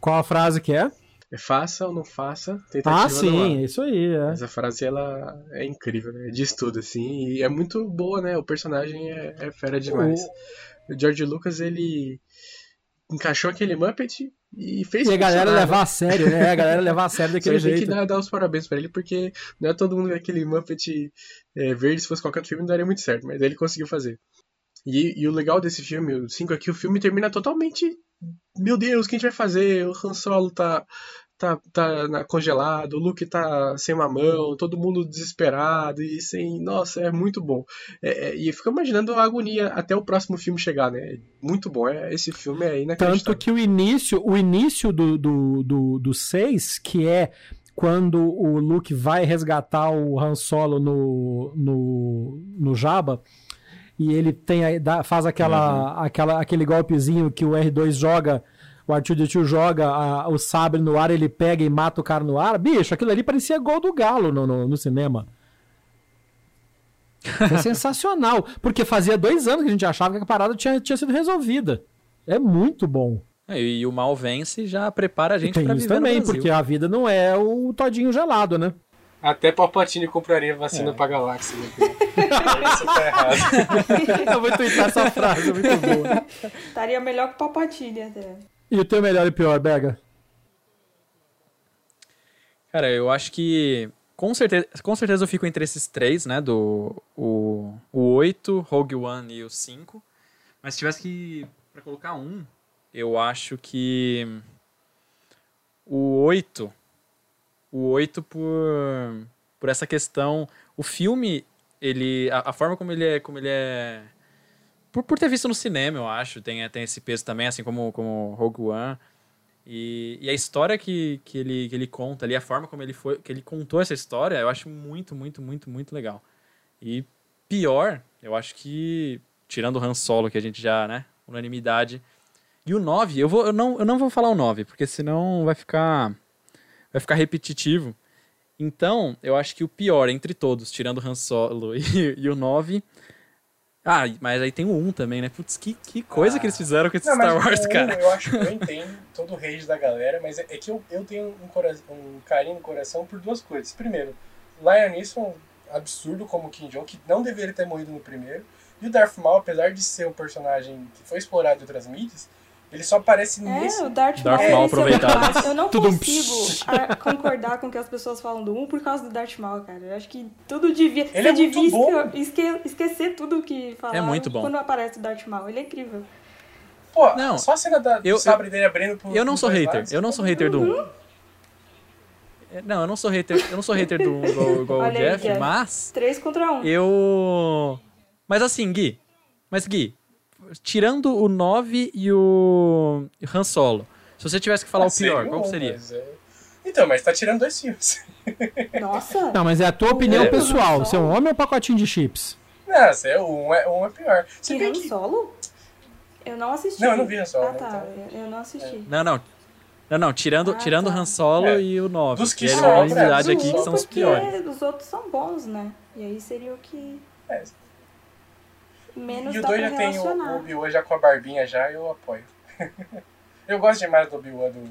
Qual a frase que é? É faça ou não faça, tentativa Ah, sim, é isso aí, é. Essa frase, ela é incrível, né? Diz tudo, assim. E é muito boa, né? O personagem é, é fera demais. O George Lucas, ele encaixou aquele Muppet e fez E a galera levar né? a sério, né? A galera levar a sério daquele tem que jeito. dar, dar os parabéns pra ele, porque não é todo mundo aquele Muppet é, verde, se fosse qualquer filme não daria muito certo, mas ele conseguiu fazer. E, e o legal desse filme, o 5 aqui, o filme termina totalmente. Meu Deus, o que a gente vai fazer? O Han Solo tá, tá, tá congelado, o Luke tá sem uma mão, todo mundo desesperado e sem. Nossa, é muito bom. É, é, e eu fico imaginando a agonia até o próximo filme chegar, né? É Muito bom. É, esse filme é Tanto inacreditável. que o início, o início do, do, do, do 6, que é quando o Luke vai resgatar o Han Solo no, no, no Jabba, e ele tem dá- faz aquela, aquela, aquele golpezinho que o R2 joga, o R2D2 joga a- o sabre no ar, ele pega e mata o cara no ar. Bicho, aquilo ali parecia gol do Galo no, no, no cinema. Foi sensacional, porque fazia dois anos que a gente achava que a parada tinha, tinha sido resolvida. É muito bom. É, E, o mal vence e já prepara a gente isso viver também, porque a vida não é o todinho gelado, né? Até Palpatine compraria vacina pra galáxia. Né? Isso tá errado. Eu vou twittar essa frase, é muito boa. Estaria melhor que o Palpatine até. E o teu melhor e pior, Bega? Cara, eu acho que com certeza, com certeza eu fico entre esses três, né? Do o, o 8, Rogue One e o 5. Mas se tivesse que pra colocar um, eu acho que o 8 o 8 por por essa questão, o filme ele a, a forma como ele é, como ele é por, por ter visto no cinema, eu acho, tem, tem esse peso também, assim como como Rogue One. E, e a história que, que, ele, que ele conta ali, a forma como ele foi, que ele contou essa história, eu acho muito, muito, muito, muito legal. E pior, eu acho que, tirando o Han Solo, que a gente já, né, unanimidade. E o 9, eu, vou, eu, não, eu não vou falar o 9, porque senão vai ficar, vai ficar repetitivo. Então, eu acho que o pior entre todos, tirando o Han Solo e, e o 9. Ah, mas aí tem o 1 também, né? Putz, que, que coisa que eles fizeram com esse Não, Star Wars, o cara. Eu acho que eu entendo todo o rage da galera, mas é, é que eu, eu tenho um, um carinho no coração por duas coisas. Primeiro, Lion Neeson, absurdo como Kim Jong, que não deveria ter morrido no primeiro. E o Darth Maul, apesar de ser um personagem que foi explorado em outras mídias, Ele só aparece É, nisso. o Darth, Darth Maul muito aproveitado. Eu não Tudo consigo concordar com o que as pessoas falam do 1 por causa do Darth Maul, cara. Eu acho que tudo devia. Ele você é muito devia bom. esque- esque- esquecer tudo que falaram É muito bom. quando aparece o Darth Maul. Ele é incrível. Pô, Não, só a cena da, eu- do sabre dele abrindo pro. Eu não sou hater. lados. Eu não sou hater do 1. É, Não, eu não sou hater. Eu não sou hater do 1 igual, igual o Olha aí, Jeff, Jeff. mas 3 contra 1. eu. Mas assim, Gui. Mas Gui, tirando o 9 e o Han Solo, se você tivesse que falar Ah, o pior, seria qual que seria? mas é- Então, mas tá tirando dois filmes. Nossa! Não, mas é a tua opinião É. pessoal. Você é um homem ou um pacotinho de chips? Não, é um, é um é pior. Se bem Han que. Solo? Eu não assisti. Não, eu não vi Han Solo, Ah, tá. então. Eu não assisti. Não, não. Não, não, tirando, Ah, tirando tá. Han Solo É. e o 9. Dos que que é unanimidade é, aqui, que são os piores. os outros são bons, né? E aí seria o que É, menos e o dá 2 pra já tem o, o Obi-Wan já com a barbinha já, eu apoio. eu gosto demais do Obi-Wan do,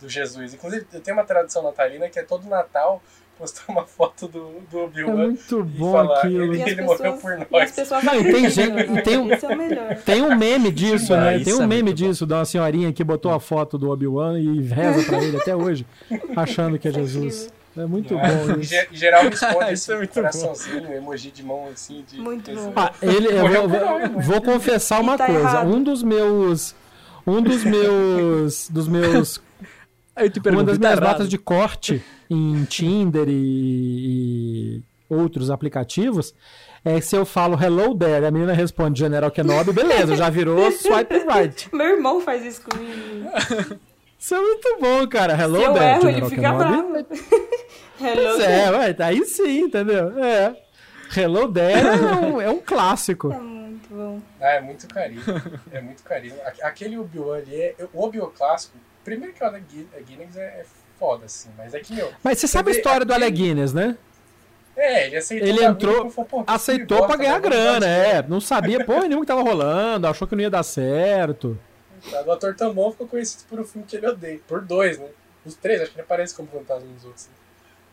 do Jesus. Inclusive, eu tenho uma tradição natalina que é todo Natal postar uma foto do, do É Obi-Wan. muito e bom falar, aquilo. E Ele morreu pessoas, por e as nós. Não, e tem gente- e tem um- é. Tem um meme disso, Ah, né? Tem um é meme muito bom. disso, de uma senhorinha que botou a foto do Obi-Wan e reza pra ele até hoje, achando que é é Jesus. É muito Não, bom isso. em geral responde Isso esse é muito bom. coraçãozinho, emoji de mão assim. De, Muito bom. Ah, ele, eu vou, vou- mas- vou confessar uma tá coisa. errado. Um dos meus. Um dos meus. dos meus. Te Uma pergunto, das tá minhas errado? notas de corte em Tinder e, e outros aplicativos é se eu falo hello there, a menina responde General Kenobi, beleza, já virou swipe right. Meu irmão faz isso comigo. Isso é muito bom, cara. Hello Se eu there, erro, ele fica bravo. Hello. Pois é, ué, aí sim, entendeu? É. Hello there é um, é um clássico. É muito bom. Ah, é muito carinho. É muito carinho. Aquele Obi-Wan ali, é, o Obi-Wan clássico, primeiro que o Alec Gui- Guinness é, é foda, assim, mas é que, meu... Mas você sabe a história do aquele- Alec Guinness, né? É, ele aceitou Ele entrou, aceitou pra ganhar né? Grana, é. Não sabia porra nenhuma que tava rolando, achou que não ia dar certo. O ator tão bom ficou conhecido por um filme que ele odeia. Por dois, né? Os três, acho que ele aparece como fantasma nos outros.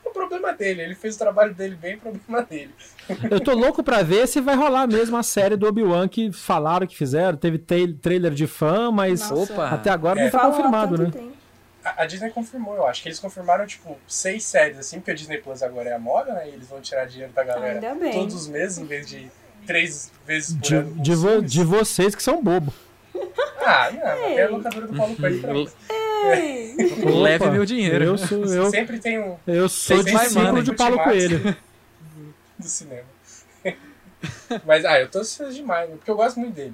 É o problema dele, ele fez o trabalho dele bem, problema dele. Eu tô louco pra ver se vai rolar mesmo a série do Obi-Wan que falaram que fizeram. Teve tra- trailer de fã, mas Nossa. Opa! até agora É. não tá confirmado, né? tempo. A, Disney confirmou, eu acho que eles confirmaram, tipo, seis séries, assim, porque a Disney Plus agora é a moda, né? E eles vão tirar dinheiro da galera Ainda bem. todos os meses, em vez de três vezes por De, ano. de, vo- de vocês que são bobo. Ah, não, até a locadora do Paulo Coelho pra isso. Ei, Leve meu dinheiro. Eu sou, eu, Sempre tem um eu sou discípulo de Paulo. Coelho. do cinema. Mas, ah, eu tô ansioso demais, né? porque eu gosto muito dele.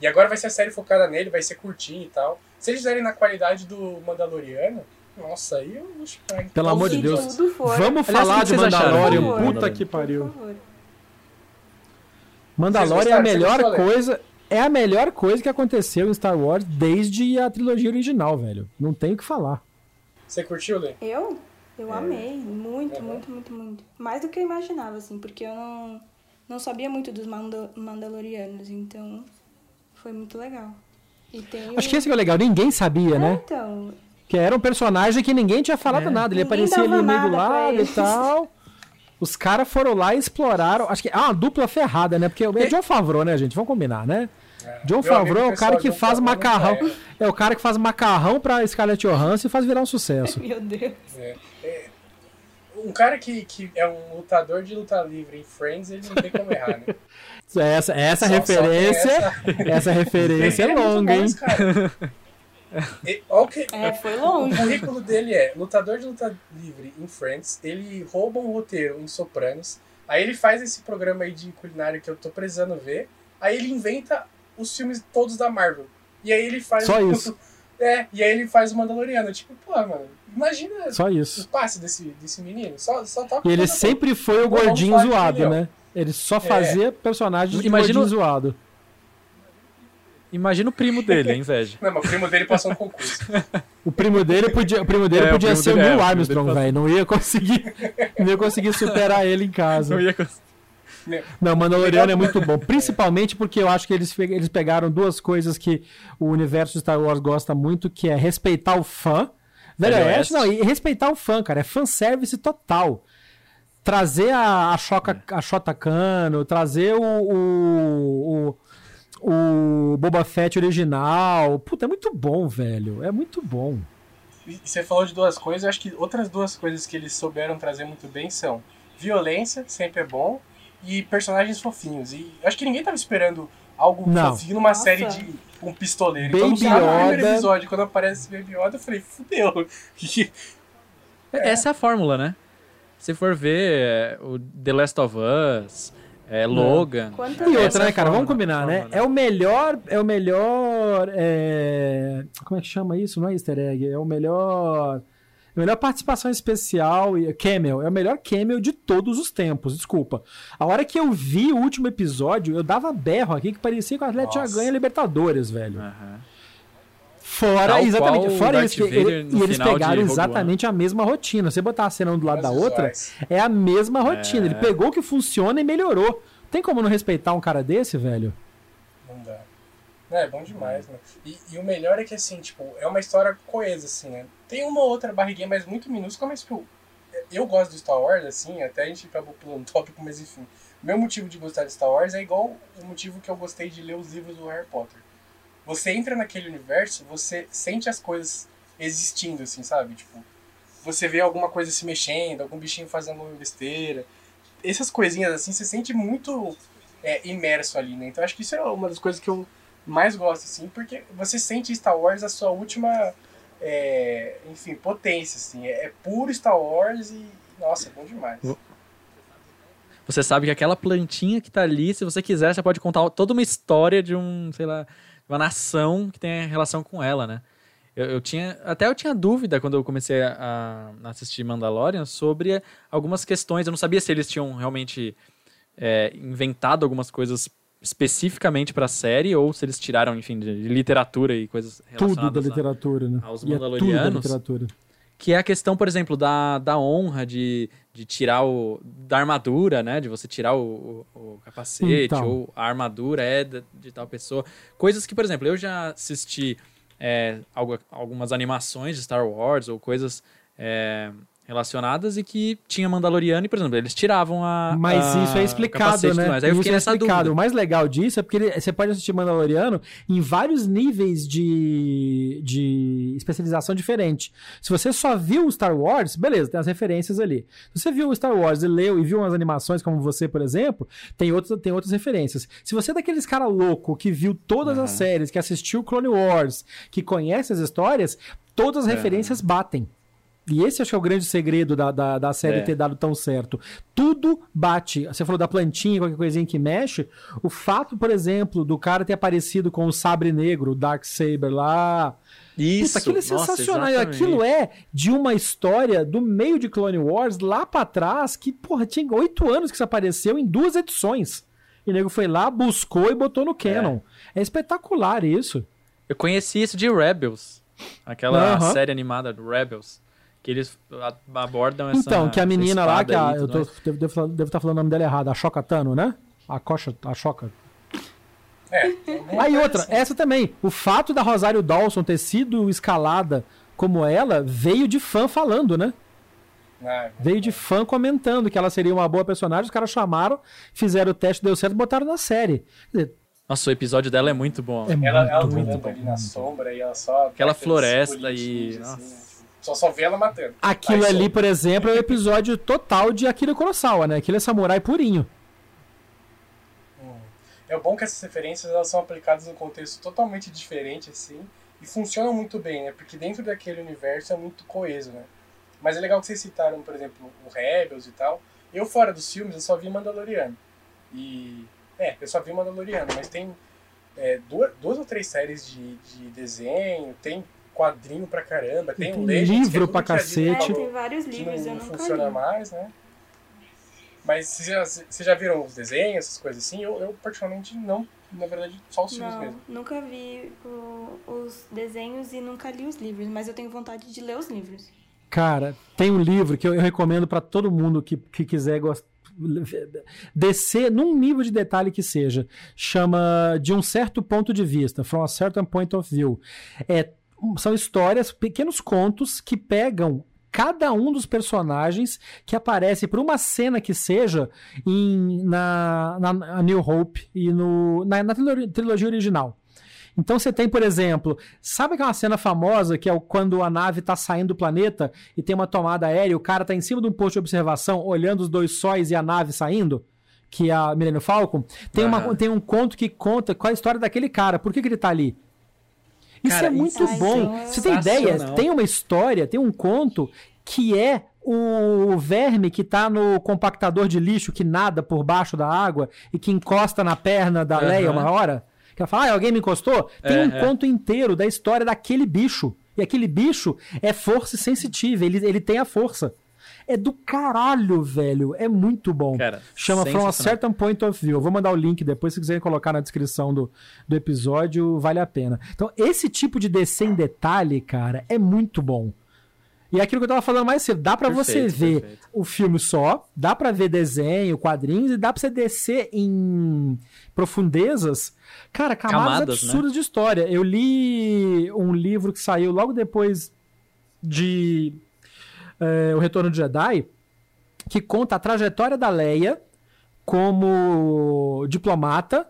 E agora vai ser a série focada nele, vai ser curtinho e tal. Se eles fizerem na qualidade do Mandaloriano, nossa, aí eu vou chupar. Pelo amor de Deus. Vamos Aliás, falar de Mandalorian. Puta que pariu. Mandalorian é a melhor coisa. É a melhor coisa que aconteceu em Star Wars desde a trilogia original, velho. Não tem o que falar. Você curtiu, Lê? Eu? Eu É. amei. Muito, Uhum. muito, muito, muito. Mais do que eu imaginava, assim, porque eu não, não sabia muito dos Manda Mandalorianos, então foi muito legal. E tem o... Acho que esse que é o legal. Ninguém sabia, É, né? então, Que era um personagem que ninguém tinha falado É. nada. Ele Ninguém aparecia ali meio do lado e tal. Os caras foram lá e exploraram. Acho que é uma dupla ferrada, né? Porque é John Favreau, né, gente? Vamos combinar, né? John Meu Favreau é o cara que John faz macarrão. É o cara que faz macarrão pra Scarlett Johansson e faz virar um sucesso. meu Deus. É. É, Um cara que, que é um lutador de luta livre em Friends, ele não tem como errar, né? Essa, essa Só- só referência. essa- Essa referência é longa, hein? E- olha o que- É, foi O currículo dele é lutador de luta livre em Friends, ele rouba um roteiro em Sopranos, aí ele faz esse programa aí de culinária que eu tô precisando ver, aí ele inventa os filmes todos da Marvel. E aí ele faz Só o- isso. É, e aí ele faz o Mandaloriano. Tipo, pô, mano, imagina Só o isso. passe desse, desse menino. Só, só toca E ele coisa sempre foi o vamos gordinho zoado, né? Ele só fazia personagens de Imagina gordinho o- zoado. Imagina o primo dele, a inveja. Não, mas o primo dele passou um concurso. O primo dele podia, o primo dele É, o podia primo ser dele- o é, Neil o primo Armstrong, velho. Não ia conseguir. Não ia conseguir superar ele em casa. Não ia cons- Não, Mandaloriano é muito bom. Principalmente porque eu acho que eles, eles pegaram duas coisas que o universo de Star Wars gosta muito, que é respeitar o fã. Velho Oeste, Oeste. não, e respeitar o fã, cara. É fanservice total. Trazer a, a, Choca, a Shota Kano, trazer o, o, o, o Boba Fett original. Puta, é muito bom, velho. É muito bom. E você falou de duas coisas, eu acho que outras duas coisas que eles souberam trazer muito bem são violência, sempre é bom, e personagens fofinhos. E acho que ninguém tava esperando algo Não. fofinho numa Nossa. série de um pistoleiro. Baby então, no primeiro episódio, quando aparece Baby Yoda, eu falei, fudeu. Essa é a fórmula, né? Se for ver é, o The Last of Us, é, Logan. Quantas E outra, é né, cara? Vamos fórmula, combinar, a né? fórmula, É o melhor. É o melhor. é, Como é que chama isso? Não é easter egg. É o melhor. Melhor participação especial e cameo. É o melhor cameo de todos os tempos, desculpa. A hora que eu vi o último episódio, eu dava berro aqui que parecia que o Atlético tinha Nossa. ganho a Libertadores, velho. Aham. Fora, Tal exatamente, fora isso. ele- e eles pegaram exatamente a mesma rotina. Você botar a cena um do lado da As outra, visuais. é a mesma rotina. É. Ele pegou o que funciona e melhorou. Tem como não respeitar um cara desse, velho? Não, é bom demais, né? E, e o melhor é que, assim, tipo, é uma história coesa, assim, né? Tem uma outra barriguinha, mas muito minúscula, mas, tipo, eu gosto do Star Wars, assim, até a gente acabou pulando tópico, mas enfim. Meu motivo de gostar de Star Wars é igual o motivo que eu gostei de ler os livros do Harry Potter. Você entra naquele universo, você sente as coisas existindo, assim, sabe? Tipo, você vê alguma coisa se mexendo, algum bichinho fazendo uma besteira. Essas coisinhas, assim, você sente muito é, imerso ali, né? Então acho que isso é uma das coisas que eu mais gosto, assim, porque você sente Star Wars a sua última, é, enfim, potência, assim. É, é puro Star Wars e, nossa, é bom demais. Você sabe que aquela plantinha que tá ali, se você quiser, você pode contar toda uma história de um, sei lá, uma nação que tem relação com ela, né? Eu, eu tinha, até eu tinha dúvida quando eu comecei a, a assistir Mandalorian sobre algumas questões. Eu não sabia se eles tinham realmente é, inventado algumas coisas especificamente pra série ou se eles tiraram, enfim, de, literatura e coisas Tudo relacionadas da a- literatura, né? aos E é tudo da Mandalorianos. literatura. que é a questão, por exemplo, da, da honra de, de tirar o. da armadura, né? De você tirar o, o, o capacete, Então. ou a armadura é de, de tal pessoa. Coisas que, por exemplo, eu já assisti é, algu- algumas animações de Star Wars ou coisas é, relacionadas e que tinha Mandaloriano e, por exemplo, eles tiravam a. Mas a- isso é explicado, né? Aí eu isso fiquei é explicado. dúvida. O mais legal disso é porque ele- você pode assistir Mandaloriano em vários níveis de, de especialização diferente. Se você só viu o Star Wars, beleza, tem as referências ali. Se você viu o Star Wars e leu e viu umas animações como você, por exemplo, tem, outros, tem outras referências. Se você é daqueles cara louco que viu todas as séries, que assistiu Clone Wars, que conhece as histórias, todas as referências batem. E esse acho que é o grande segredo da, da, da série É. ter dado tão certo. Tudo bate. Você falou da plantinha, qualquer coisinha que mexe. O fato, por exemplo, do cara ter aparecido com o sabre negro, o Dark Saber lá. Isso, Puta, aquilo é nossa, sensacional. Exatamente. aquilo é de uma história do meio de Clone Wars lá pra trás, que, porra, tinha oito anos que isso apareceu em duas edições. E o nego foi lá, buscou e botou no canon. É, espetacular isso. Eu conheci isso de Rebels. Aquela Aham. série animada do Rebels. Que eles abordam essa. Então, que a menina lá, que a, e eu tô, devo, devo, devo estar falando o nome dela errado, a Choca Tano, né? A Coxa, a Choca. É. Aí outra, essa também. O fato da Rosário Dawson ter sido escalada como ela veio de fã falando, né? Ah, Veio de fã comentando que ela seria uma boa personagem. Os caras chamaram, fizeram o teste, deu certo, botaram na série. Nossa, o episódio dela é muito bom. É Ela, ela muito, muito andando bom. ali na sombra e ela só. Aquela floresta e- assim, nossa. né? Só, só vê ela matando. Aquilo Aí ali, some. por exemplo, é o episódio total de Akira Kurosawa, né? Aquilo é samurai purinho. É bom que essas referências elas são aplicadas num contexto totalmente diferente, assim, e funcionam muito bem, né? Porque dentro daquele universo é muito coeso, né? Mas é legal que vocês citaram, por exemplo, o Rebels e tal. Eu, fora dos filmes, eu só vi Mandaloriano. E. É, eu só vi Mandaloriano, mas tem é, duas, duas ou três séries de, de desenho, tem quadrinho pra caramba, tem, Tem um Legends, que é livro pra É, cacete. falou tem vários que livros, não, eu não funciona li. mais, né? Mas vocês já, vocês já viram os desenhos, essas coisas assim? Eu, eu particularmente não, na verdade, só os filmes Não, mesmo. nunca vi o- os desenhos e nunca li os livros, mas eu tenho vontade de ler os livros. Cara, tem um livro que eu, eu recomendo pra todo mundo que, que quiser gost- descer num nível de detalhe que seja. Chama De um certo ponto de vista, From a Certain Point of View. É, são histórias, pequenos contos que pegam cada um dos personagens que aparece por uma cena que seja em, na, na, New Hope e no, na, na trilogia original. Então você tem, por exemplo, sabe aquela cena famosa que é quando a nave está saindo do planeta e tem uma tomada aérea, o cara está em cima de um posto de observação olhando os dois sóis e a nave saindo? Que é a Millennium Falcon. Tem, Aham. uma, tem um conto que conta qual é a história daquele cara, por que, que ele tá ali? Isso Cara, é muito isso é bom. Você tem ideia? Tem uma história, tem um conto que é o verme que tá no compactador de lixo que nada por baixo da água e que encosta na perna da Aham. Leia uma hora. Que ela fala, ah, alguém me encostou? Tem É, um é. conto inteiro da história daquele bicho. E aquele bicho é força sensitiva, ele, ele tem a força. É do caralho, velho. É muito bom. Cara, Chama From a. Certain Point of View. Eu vou mandar o link depois, se quiserem colocar na descrição do, do episódio, vale a pena. Então, esse tipo de descer em detalhe, cara, é muito bom. E é aquilo que eu tava falando mais cedo, dá pra você ver perfeito. o filme só, dá pra ver desenho, quadrinhos, e dá pra você descer em profundezas, cara, camadas, Camadas, né? absurdas de história. Eu li um livro que saiu logo depois de é, O Retorno de Jedi, que conta a trajetória da Leia como diplomata,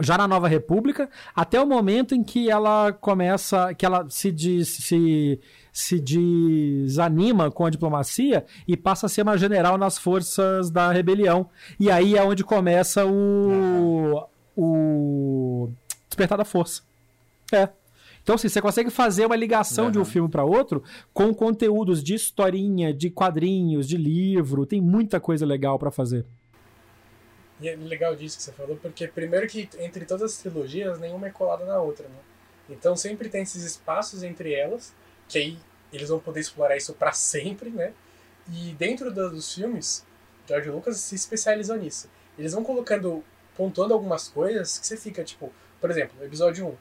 já na Nova República, até o momento em que ela começa, que ela se, se desanima com a diplomacia e passa a ser uma general nas forças da rebelião. E aí é onde começa o, o Despertar da Força. É. Então, assim, você consegue fazer uma ligação de um filme para outro com conteúdos de historinha, de quadrinhos, de livro. Tem muita coisa legal para fazer. E é legal disso que você falou, porque primeiro que entre todas as trilogias, nenhuma é colada na outra, né? Então sempre tem esses espaços entre elas, que aí eles vão poder explorar isso pra sempre, né? E dentro dos filmes, George Lucas se especializou nisso. Eles vão colocando, pontuando algumas coisas que você fica, tipo, por exemplo, no episódio 1,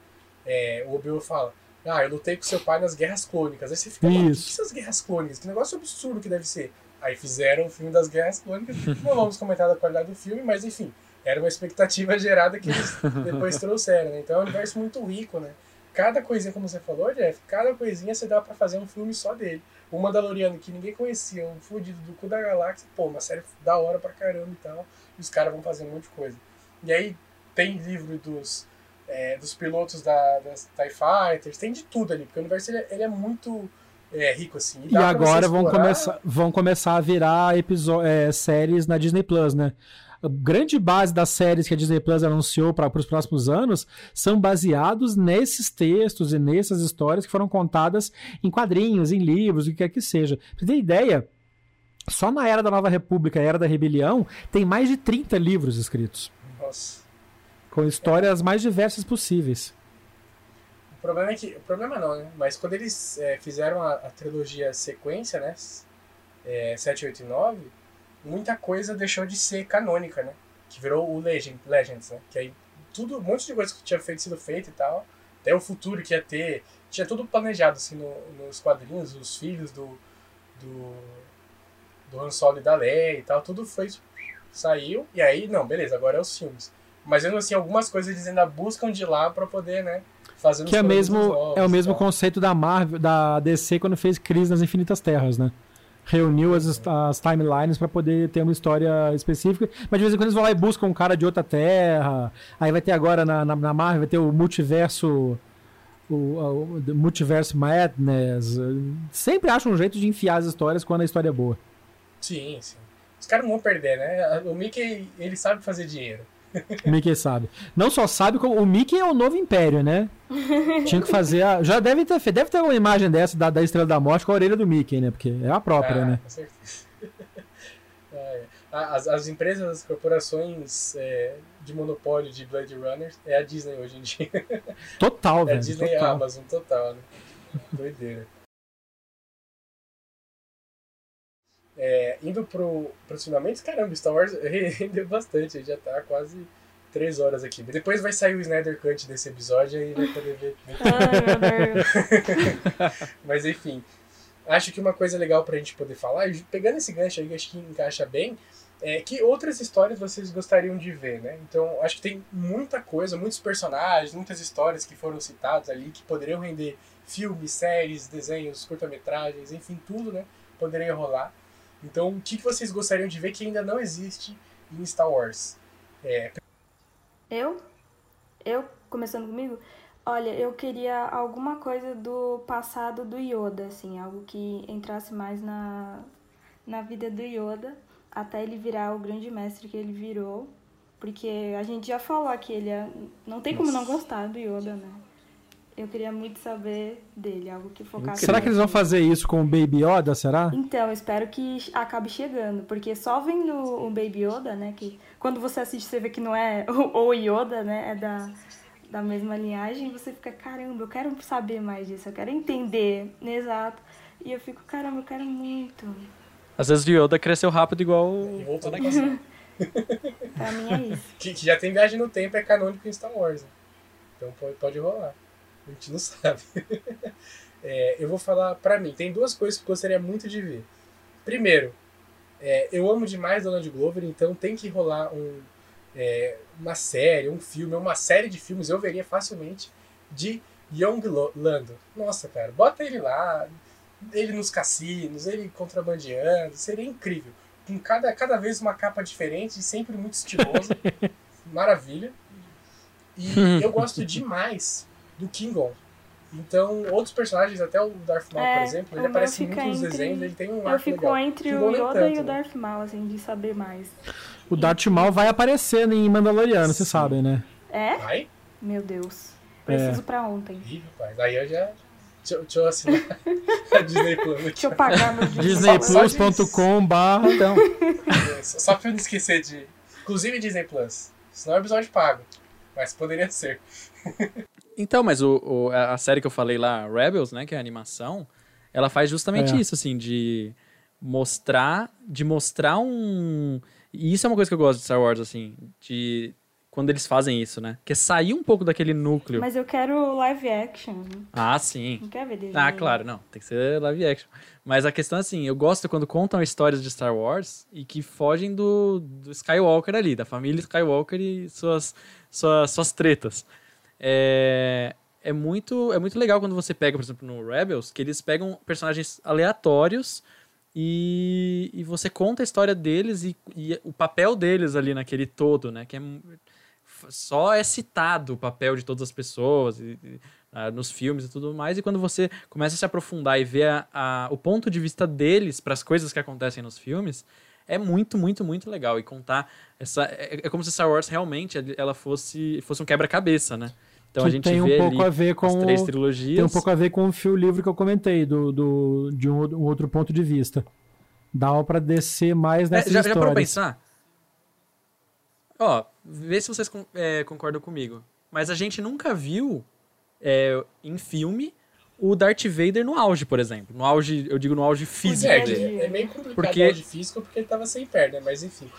é, o Obi-Wan fala, ah, eu lutei com seu pai nas Guerras Clônicas. Aí você fica, mano, o que Isso. que são as Guerras Clônicas? Que negócio absurdo que deve ser. Aí fizeram o filme das Guerras Clônicas. Não vamos comentar da qualidade do filme, mas enfim, era uma expectativa gerada que eles depois trouxeram, né? Então é um universo muito rico, né? Cada coisinha, como você falou, Jeff, cada coisinha você dá pra fazer um filme só dele. O Mandaloriano, que ninguém conhecia, um fudido do cu da galáxia, pô, uma série da hora pra caramba e tal. E os caras vão fazendo um monte de coisa. E aí tem livro dos, é, dos pilotos da, das TIE Fighters, tem de tudo ali, porque o universo ele, é- ele é muito é, rico, assim. E você agora vão começar, vão começar a virar é, séries na Disney Plus, né? A grande base das séries que a Disney Plus anunciou para os próximos anos são baseados nesses textos e nessas histórias que foram contadas em quadrinhos, em livros, o que quer que seja. Pra você ter ideia, só na Era da Nova República, Era da Rebelião, tem mais de 30 livros escritos, Nossa. Com histórias mais diversas possíveis. O problema é que. O problema não, né? Mas quando eles é, fizeram a, a trilogia sequência, né? É, 7, 8 e 9, muita coisa deixou de ser canônica, né? Que virou o Legend, Legends, né? Que aí tudo, um monte de coisa que tinha feito, sido feito e tal. Até o futuro que ia ter. Tinha tudo planejado, assim, no- nos quadrinhos, os filhos do. do. do Han Solo e da Leia e tal. Tudo foi. Saiu. E aí, não, beleza, agora é os filmes. Mas mesmo assim, algumas coisas eles ainda buscam de lá pra poder, né? Fazer Que é, mesmo, novos é o mesmo tal. conceito da Marvel, da DC quando fez Crise nas Infinitas Terras, né? Reuniu as, as timelines pra poder ter uma história específica, mas de vez em quando eles vão lá e buscam um cara de outra terra. Aí vai ter agora na, na, na Marvel vai ter o multiverso o, o, o Multiverse Madness. Sempre acham um jeito de enfiar as histórias quando a história é boa. Sim, sim. Os caras não vão perder, né? O Mickey, ele sabe fazer dinheiro. O Mickey sabe. Não só sabe como. O Mickey é o novo império, né? Tinha que fazer. A, já deve ter feito. Deve ter uma imagem dessa da, da Estrela da Morte com a orelha do Mickey, né? Porque é a própria, Ah, né? Com certeza. É. As, as empresas, as corporações é, de monopólio de Blade Runner é a Disney hoje em dia. Total, É a velho. Disney e a total. Amazon total, né? Doideira. É, indo pro, pros finalmente, caramba, Star Wars rendeu bastante, já tá quase três horas aqui. Depois vai sair o Snyder Cut desse episódio e vai poder ver. Ai. Mas enfim, acho que uma coisa legal pra gente poder falar, pegando esse gancho aí, que acho que encaixa bem, é que outras histórias vocês gostariam de ver, né? Então, acho que tem muita coisa, muitos personagens, muitas histórias que foram citadas ali, que poderiam render filmes, séries, desenhos, curta-metragens, enfim, tudo, né? Poderia rolar. Então, o que que vocês gostariam de ver que ainda não existe em Star Wars? É, Eu? Eu, começando comigo? Olha, eu queria alguma coisa do passado do Yoda, assim, algo que entrasse mais na, na vida do Yoda, até ele virar o grande mestre que ele virou. Porque a gente já falou aqui, ele é... não tem como não gostar do Yoda, né? Eu queria muito saber dele, algo que focasse Será que eles vão fazer isso com o Baby Yoda, será? então, espero que acabe chegando, porque só vendo o Baby Yoda, né, que quando você assiste você vê que não é o o Yoda, né, é da, da mesma linhagem, você fica, caramba, eu quero saber mais disso, eu quero entender, exato. E eu fico, caramba, eu quero muito. Às vezes o Yoda cresceu rápido igual o e voltou. Pra mim é isso. Que, que já tem viagem no tempo, é canônico em Star Wars. né? Então pode, pode rolar. A gente não sabe. É, eu vou falar pra mim. Tem duas coisas que eu gostaria muito de ver. Primeiro, é, eu amo demais Donald Glover, então tem que rolar um, é, uma série, um filme, uma série de filmes, eu veria facilmente, de Young Lando. Nossa, cara, bota ele lá, ele nos cassinos, ele contrabandeando, seria incrível. Com cada, cada vez uma capa diferente e sempre muito estiloso. Maravilha. E eu gosto demais do Kingon. Então, outros personagens, até o Darth Maul, É, por exemplo, ele aparece muito nos entre- desenhos, ele tem um Eu fico legal. entre Kingon o Yoda tanto, e o né? Darth Maul, assim, de saber mais. O Darth Maul vai aparecer em Mandaloriano, vocês sabem, né? É? Vai? Meu Deus. Preciso pra ontem. Ih, rapaz, aí eu já... Deixa, eu- deixa eu assinar a Disney Plus. Deixa eu pagar meu Disney disneyplus.com barra Então, Só pra eu não esquecer de... Inclusive Disney Plus. Senão é episódio pago. Mas poderia ser. então mas o, o- a série que eu falei lá, Rebels, né, que é a animação, ela faz justamente É. isso, assim, de mostrar, de mostrar um... E isso é uma coisa que eu gosto de Star Wars, assim, de... Quando eles fazem isso, né? Que é sair um pouco daquele núcleo. Mas eu quero live action. Ah, sim. Não quero ver desenho. Ah, claro, não. Tem que ser live action. Mas a questão é assim, eu gosto quando contam histórias de Star Wars e que fogem do, do Skywalker ali, da família Skywalker e suas, suas, suas tretas. É, é, muito, é muito legal quando você pega, por exemplo, no Rebels, que eles pegam personagens aleatórios e, e você conta a história deles e, e o papel deles ali naquele todo, né? Que é, só é citado o papel de todas as pessoas e- e, nos filmes e tudo mais. E quando você começa a se aprofundar e ver a- a- o ponto de vista deles para as coisas que acontecem nos filmes, é muito, muito, muito legal. E contar essa. É, é como se Star Wars realmente ela fosse, fosse um quebra-cabeça, né? Então que a gente tem um vê pouco ali a ver com as três trilogias. Tem um pouco a ver com o fio livre que eu comentei, do, do, de um, um outro ponto de vista. Dá pra descer mais É, nessas já, já histórias. parou pra pensar? Ó, vê se vocês é, concordam comigo. Mas a gente nunca viu é, em filme o Darth Vader no auge, por exemplo. No auge, eu digo no auge físico é, dele. é, é meio complicado Porque- o áudio físico porque ele tava sem perna, mas enfim.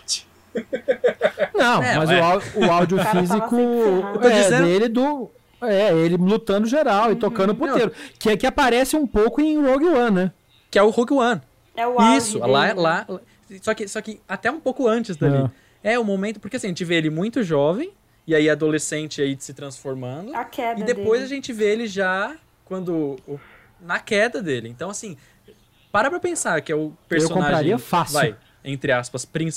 Não, É, mas é. o, o áudio O físico. Eu é dizendo- dele do. É, ele lutando geral e tocando puteiro. Que é que aparece um pouco em Rogue One, né? Que é o Rogue One. É o auge Isso, dele, lá, né? lá. Só que, só que até um pouco antes dali. É. o momento. Porque assim, a gente vê ele muito jovem, e aí adolescente aí se transformando. A queda E depois a dele. gente vê ele já quando. o- na queda dele. Então, assim, para pra pensar que é o personagem. compraria fácil. Vai, entre aspas, prin-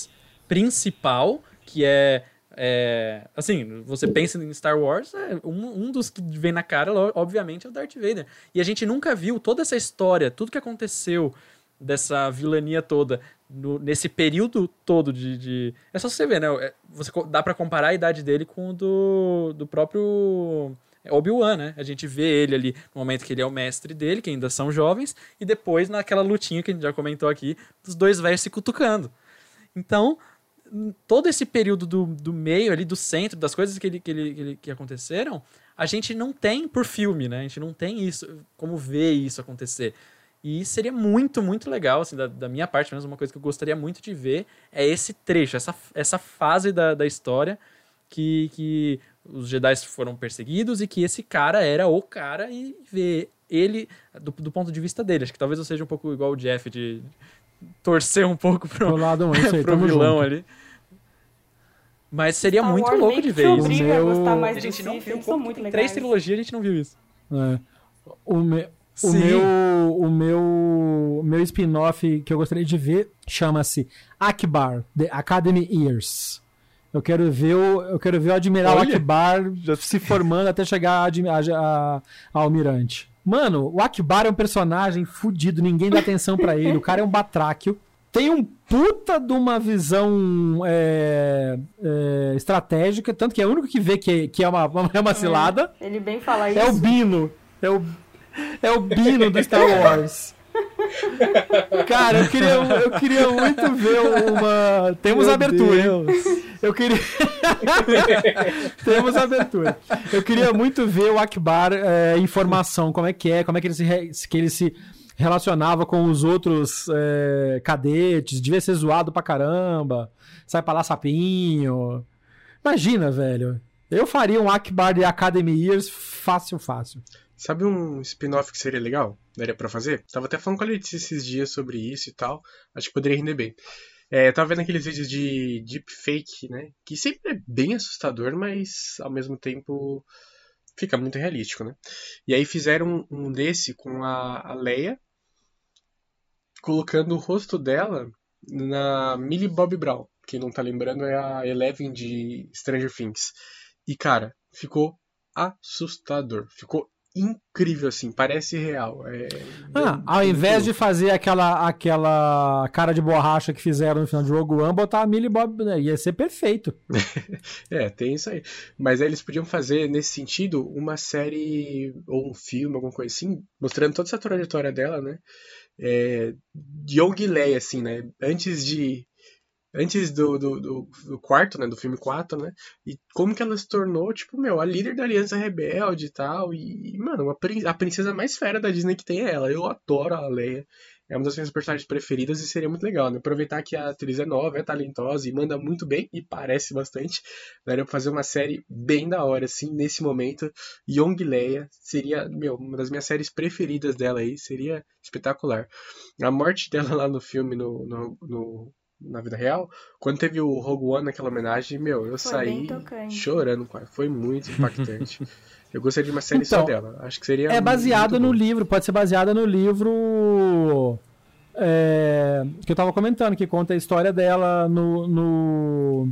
principal, que é. é, assim, você pensa em Star Wars, é, um, um dos que vem na cara, obviamente, é o Darth Vader. E a gente nunca viu toda essa história, tudo que aconteceu dessa vilania toda, no- nesse período todo de, de- É só você ver, né? É, Você, dá pra comparar a idade dele com o do, do próprio Obi-Wan, né? A gente vê ele ali no momento que ele é o mestre dele, que ainda são jovens, e depois naquela lutinha que a gente já comentou aqui, dos dois velhos se cutucando. Então, todo esse período do, do meio ali, do centro, das coisas que, ele, que, ele, que, aconteceram, a gente não tem por filme, né? A gente não tem isso, como ver isso acontecer. E seria muito, muito legal, assim, da, da minha parte mesmo, uma coisa que eu gostaria muito de ver é esse trecho, essa, essa fase da, da história que, que os Jedi foram perseguidos e que esse cara era o cara e ver ele do, do ponto de vista dele. Acho que talvez eu seja um pouco igual o Jeff, de torcer um pouco pro, Pro lado aí, pro vilão junto. ali. Mas seria Star muito Wars louco de ver isso. meu- a gostar mais A gente não viu como tem três trilogias, a gente não viu isso. É. O, me- o meu, o meu, o meu spin-off que eu gostaria de ver chama-se Akbar, The Academy Years. Eu quero ver o, eu quero ver o Admiral Olha. Akbar se formando até chegar a, a, a- a almirante. Mano, o Akbar é um personagem fudido, ninguém dá atenção pra ele. O cara é um batráquio. Tem um puta de uma visão é, é, estratégica, tanto que é o único que vê que, que é, uma, é uma cilada. Ele bem fala isso. É o Bino. É o, é o Bino do Star Wars. Cara, eu queria, eu queria muito ver uma. Temos Meu abertura. hein? Deus. Eu queria. Temos abertura. Eu queria muito ver o Akbar é, em formação, como é que é, como é que ele se, re- que ele se relacionava com os outros é, cadetes. Devia ser zoado pra caramba. Sai pra lá sapinho. Imagina, velho. Eu faria um Akbar de Academy Years fácil, fácil. Sabe um spin-off que seria legal? Daria pra fazer? Tava até falando com a Letícia esses dias sobre isso e tal. Acho que poderia render bem. É, tava vendo aqueles vídeos de deepfake, né? Que sempre é bem assustador, mas ao mesmo tempo fica muito realístico, né? E aí fizeram um, desse com a, Leia, colocando o rosto dela na Millie Bobby Brown. Quem não tá lembrando é a Eleven de Stranger Things. E cara, ficou assustador. Ficou incrível assim, parece real. É, Ah, ao invés de fazer aquela, aquela cara de borracha que fizeram no final de Rogue One, botar a Millie Bob, né? ia ser perfeito. É, tem isso aí. Mas aí eles podiam fazer, nesse sentido, uma série ou um filme, alguma coisa assim, mostrando toda essa trajetória dela, né? É, de Young Leia, assim, né? Antes de. Antes do, do, do, do quarto, né? Do filme 4, né? E como que ela se tornou, tipo, meu, a líder da Aliança Rebelde e tal. E, mano, a, prin- a princesa mais fera da Disney que tem é ela. Eu adoro a Leia. É uma das minhas personagens preferidas e seria muito legal, né? Aproveitar que a atriz é nova, é talentosa e manda muito bem e parece bastante. Daria pra fazer uma série bem da hora, assim, nesse momento. Young Leia seria, meu, uma das minhas séries preferidas dela aí. Seria espetacular. A morte dela lá no filme, no, no, no- na vida real, quando teve o Rogue One naquela homenagem, meu, eu Foi saí chorando, quase. Foi muito impactante. eu gostaria de uma série só Então, dela. Acho que seria. É baseada no bom. livro, pode ser baseada no livro é, que eu tava comentando, que conta a história dela no. no-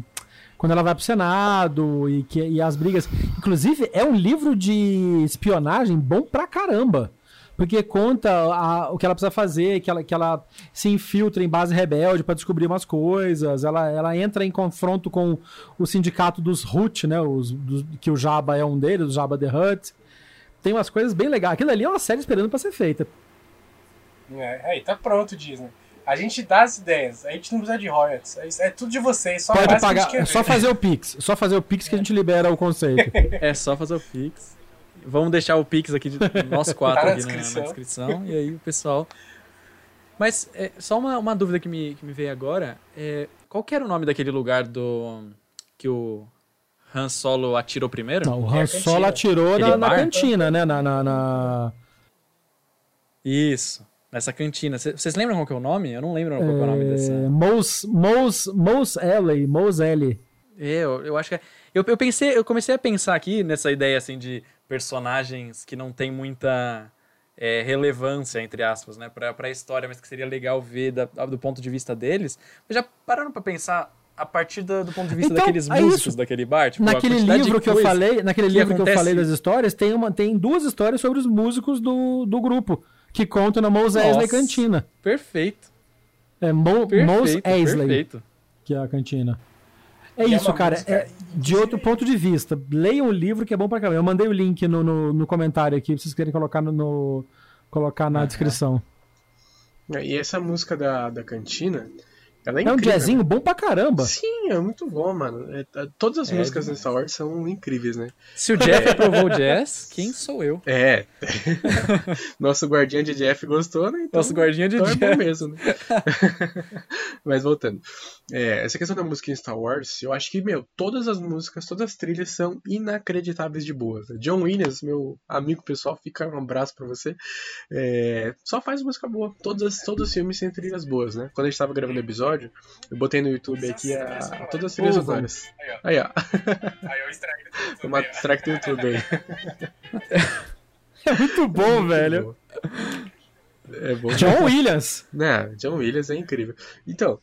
quando ela vai pro Senado e, que, e as brigas. Inclusive, é um livro de espionagem bom pra caramba. Porque conta a- o que ela precisa fazer, que ela, que ela se infiltra em base rebelde pra descobrir umas coisas, ela, ela entra em confronto com o sindicato dos Hut, né? Os, dos- que o Jabba é um deles, o Jabba the Hutt. Tem umas coisas bem legais. Aquilo ali é uma série esperando pra ser feita. É, aí, tá pronto, Disney. A gente dá as ideias, a gente não precisa de royalties. É, é tudo de vocês, só Pode pagar, gente quer é só fazer o Pix. Só fazer o Pix que a gente libera o conceito. É só fazer o Pix. Vamos deixar o Pix aqui de nós quatro Tá na aqui na- na, descrição. descrição. E aí o pessoal. Mas é, só uma, uma dúvida que me, que me veio agora. É, qual que era o nome daquele lugar do. que o Han Solo atirou primeiro? Não, o É Han cantina. Solo atirou na, na cantina, né? Na, na, na- Isso. Nessa cantina. Cê- Vocês lembram qual que é o nome? Eu não lembro qual que é o nome dessa. é, Mos, Mos, Mos Alley, Mos Alley. É, eu, eu acho que é. Eu, eu pensei, eu comecei a pensar aqui nessa ideia assim de personagens que não tem muita é, relevância, entre aspas, né, pra, pra história, mas que seria legal ver da- do ponto de vista deles. Mas já pararam pra pensar a partir do, do ponto de vista Então, daqueles é músicos isso. daquele bar? Tipo, naquele livro que eu falei, naquele que livro que eu acontece- falei das histórias, tem, uma, tem duas histórias sobre os músicos do, do grupo que contam na Mos Eisley. Cantina. Perfeito. É Mo, Perfeito. Mos Eisley, perfeito. que é a cantina. É E é isso, uma cara. música, É, de outro ponto de vista, leiam o livro que é bom pra caramba. Eu mandei o link no, no, no comentário aqui, se vocês querem colocar no, no- colocar na descrição. E essa música da, da cantina, ela é É um jazzinho bom pra caramba. Sim, é muito bom, mano. É, tá- todas as É músicas demais. Star Wars são incríveis, né? Se o Jeff aprovou o jazz, quem sou eu? É. Nosso guardião de Jeff gostou, né? Então, Nosso guardinha de então é Jeff. bom mesmo, né? Mas voltando. É, essa questão da música em Star Wars, eu acho que, meu, todas as músicas, todas as trilhas são inacreditáveis de boas. John Williams, meu amigo pessoal, fica um abraço pra você. É, só faz música boa. Todas, todos os filmes têm trilhas boas, né? Quando a gente tava gravando o episódio, eu botei no YouTube aqui a, a todas as trilhas sonoras. Aí, ó. Aí, ó. Aí eu strike do YouTube, Uma strike do YouTube aí. É muito bom, velho. É bom. John Williams. Né, John Williams é incrível. Então,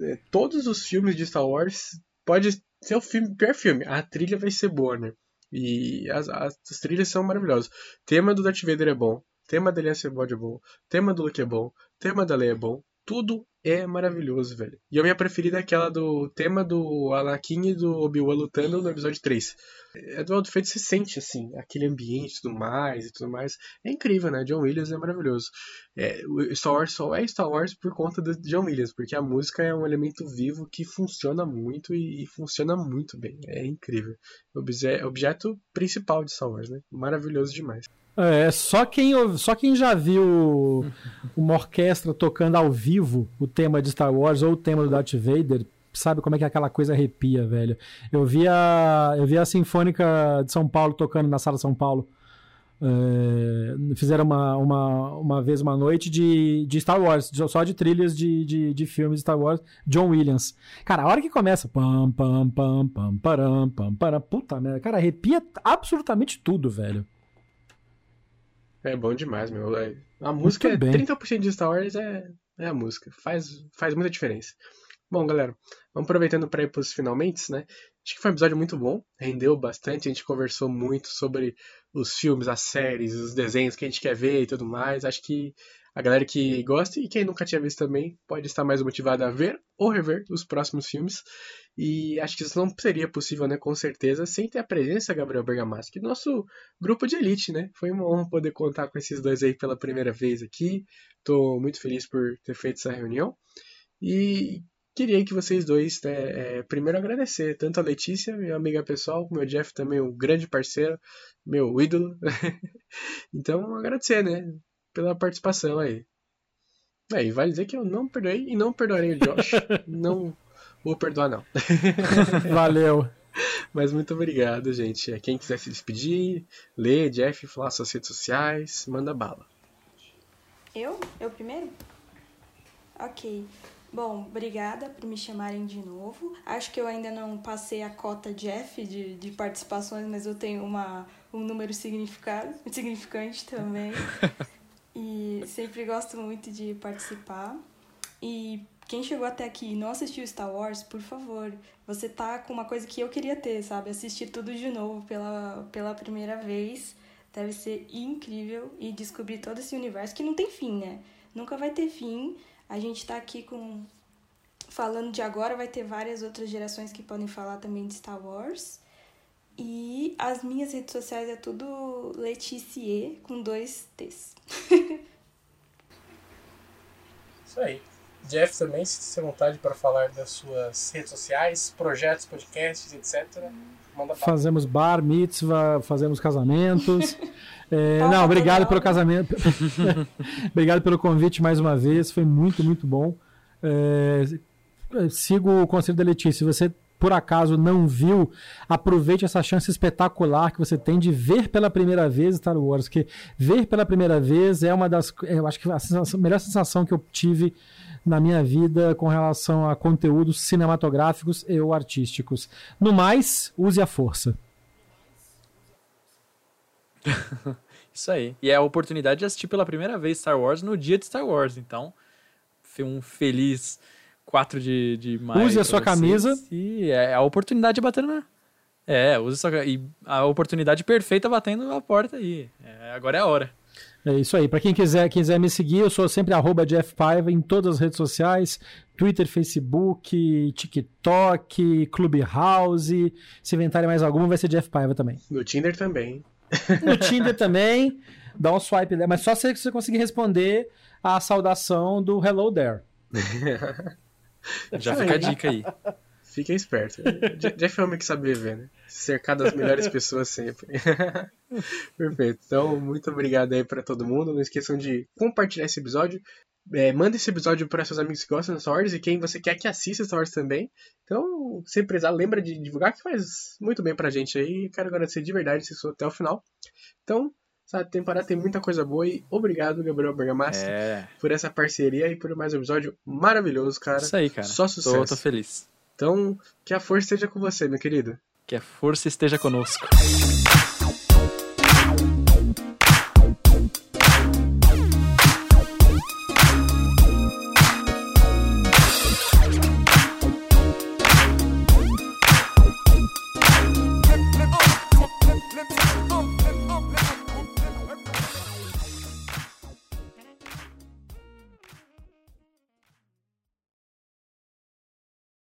é, todos os filmes de Star Wars pode ser o filme, pior filme. A trilha vai ser boa, né? E as, as, as trilhas são maravilhosas. tema do Darth Vader é bom. tema da Aliança Rebelde é bom. tema do Luke é bom. tema da Leia é bom. Tudo é maravilhoso, velho. E a minha preferida é aquela do tema do Anakin e do Obi-Wan lutando no episódio 3. É do Aldo Feito, você sente, assim, aquele ambiente e tudo mais e tudo mais. É incrível, né? John Williams é maravilhoso. É, Star Wars só é Star Wars por conta do John Williams, porque a música é um elemento vivo que funciona muito e, e funciona muito bem. É incrível. Obje objeto principal de Star Wars, né? Maravilhoso demais. É, só quem, só quem já viu uma orquestra tocando ao vivo o tema de Star Wars ou o tema do Darth Vader sabe como é que aquela coisa arrepia, velho. Eu vi a, eu vi a Sinfônica de São Paulo tocando na Sala São Paulo. É, fizeram uma, uma, uma vez uma noite de, de Star Wars, só de trilhas de, de, de filmes Star Wars, John Williams. Cara, a hora que começa, pam, pam, pam, pam, param, pam, param, puta merda, cara, arrepia absolutamente tudo, velho. É bom demais, meu. É, a música é 30% de Star Wars é, é a música. Faz, faz muita diferença. Bom, galera, vamos aproveitando para ir para os finalmente, né? Acho que foi um episódio muito bom, rendeu bastante, a gente conversou muito sobre os filmes, as séries, os desenhos que a gente quer ver e tudo mais. Acho que a galera que gosta e quem nunca tinha visto também pode estar mais motivada a ver ou rever os próximos filmes. E acho que isso não seria possível, né, com certeza, sem ter a presença Gabriel Bergamaschi, nosso grupo de elite, né? Foi uma honra poder contar com esses dois aí pela primeira vez aqui. Tô muito feliz por ter feito essa reunião. E queria que vocês dois, né, é, primeiro agradecer tanto a Letícia, minha amiga pessoal, como o Jeff também, um grande parceiro, meu ídolo. então, agradecer, né, pela participação aí. Aí, vale dizer que eu não perdoei e não perdoarei o Josh. não vou perdoar, não. Valeu. Mas muito obrigado, gente. Quem quiser se despedir, ler, Jeff, falar suas redes sociais, manda bala. Eu? Eu primeiro? Ok. Bom, obrigada por me chamarem de novo. Acho que eu ainda não passei a cota Jeff de, de participações, mas eu tenho uma, um número significado, significante também. e sempre gosto muito de participar. E quem chegou até aqui e não assistiu Star Wars, por favor, você tá com uma coisa que eu queria ter, sabe? Assistir tudo de novo pela, pela primeira vez. Deve ser incrível e descobrir todo esse universo que não tem fim, né? Nunca vai ter fim a gente está aqui com. Falando de agora, vai ter várias outras gerações que podem falar também de Star Wars. E as minhas redes sociais é tudo Leticie com dois T's. Isso aí. Jeff também, se tiver vontade para falar das suas redes sociais, projetos, podcasts, etc. Manda Fazemos bar, mitzvah, fazemos casamentos. É, não, obrigado pelo casamento. obrigado pelo convite mais uma vez. Foi muito, muito bom. É, sigo o conselho da Letícia. Se você por acaso não viu, aproveite essa chance espetacular que você tem de ver pela primeira vez Star Wars. Que ver pela primeira vez é uma das. Eu acho que a, sensação, melhor sensação que eu tive na minha vida com relação a conteúdos cinematográficos e ou artísticos. No mais, use a força. Isso aí. E é a oportunidade de assistir pela primeira vez Star Wars no dia de Star Wars. Então, um feliz 4 de, de maio. Use a sua camisa. E é a oportunidade batendo na. É, use a sua, e a oportunidade perfeita batendo a porta aí. É, agora é a hora. É isso aí. Para quem quiser, quiser me seguir, eu sou sempre arroba Jeff Paiva em todas as redes sociais: Twitter, Facebook, TikTok, Clubhouse. Se inventarem mais alguma, vai ser Jeff Paiva também. No Tinder também. No Tinder também. Dá um swipe, mas só se você conseguir responder a saudação do Hello There. Já fica a dica aí. Fiquem esperto. Jeff é homem que sabe viver, né? Cercar das melhores pessoas sempre. Perfeito. Então, muito obrigado aí para todo mundo. Não esqueçam de compartilhar esse episódio. É, manda esse episódio para seus amigos que gostam de Star Wars e quem você quer que assista Star Wars também. Então, se precisar, lembra de divulgar, que faz muito bem pra gente aí. Quero agradecer de verdade se até o final. Então, essa temporada tem muita coisa boa e obrigado, Gabriel Bergamassi, é. por essa parceria e por mais um episódio maravilhoso, cara. Isso aí, cara. Só sucesso. Tô, tô feliz. Então, que a força esteja com você, meu querido. Que a força esteja conosco.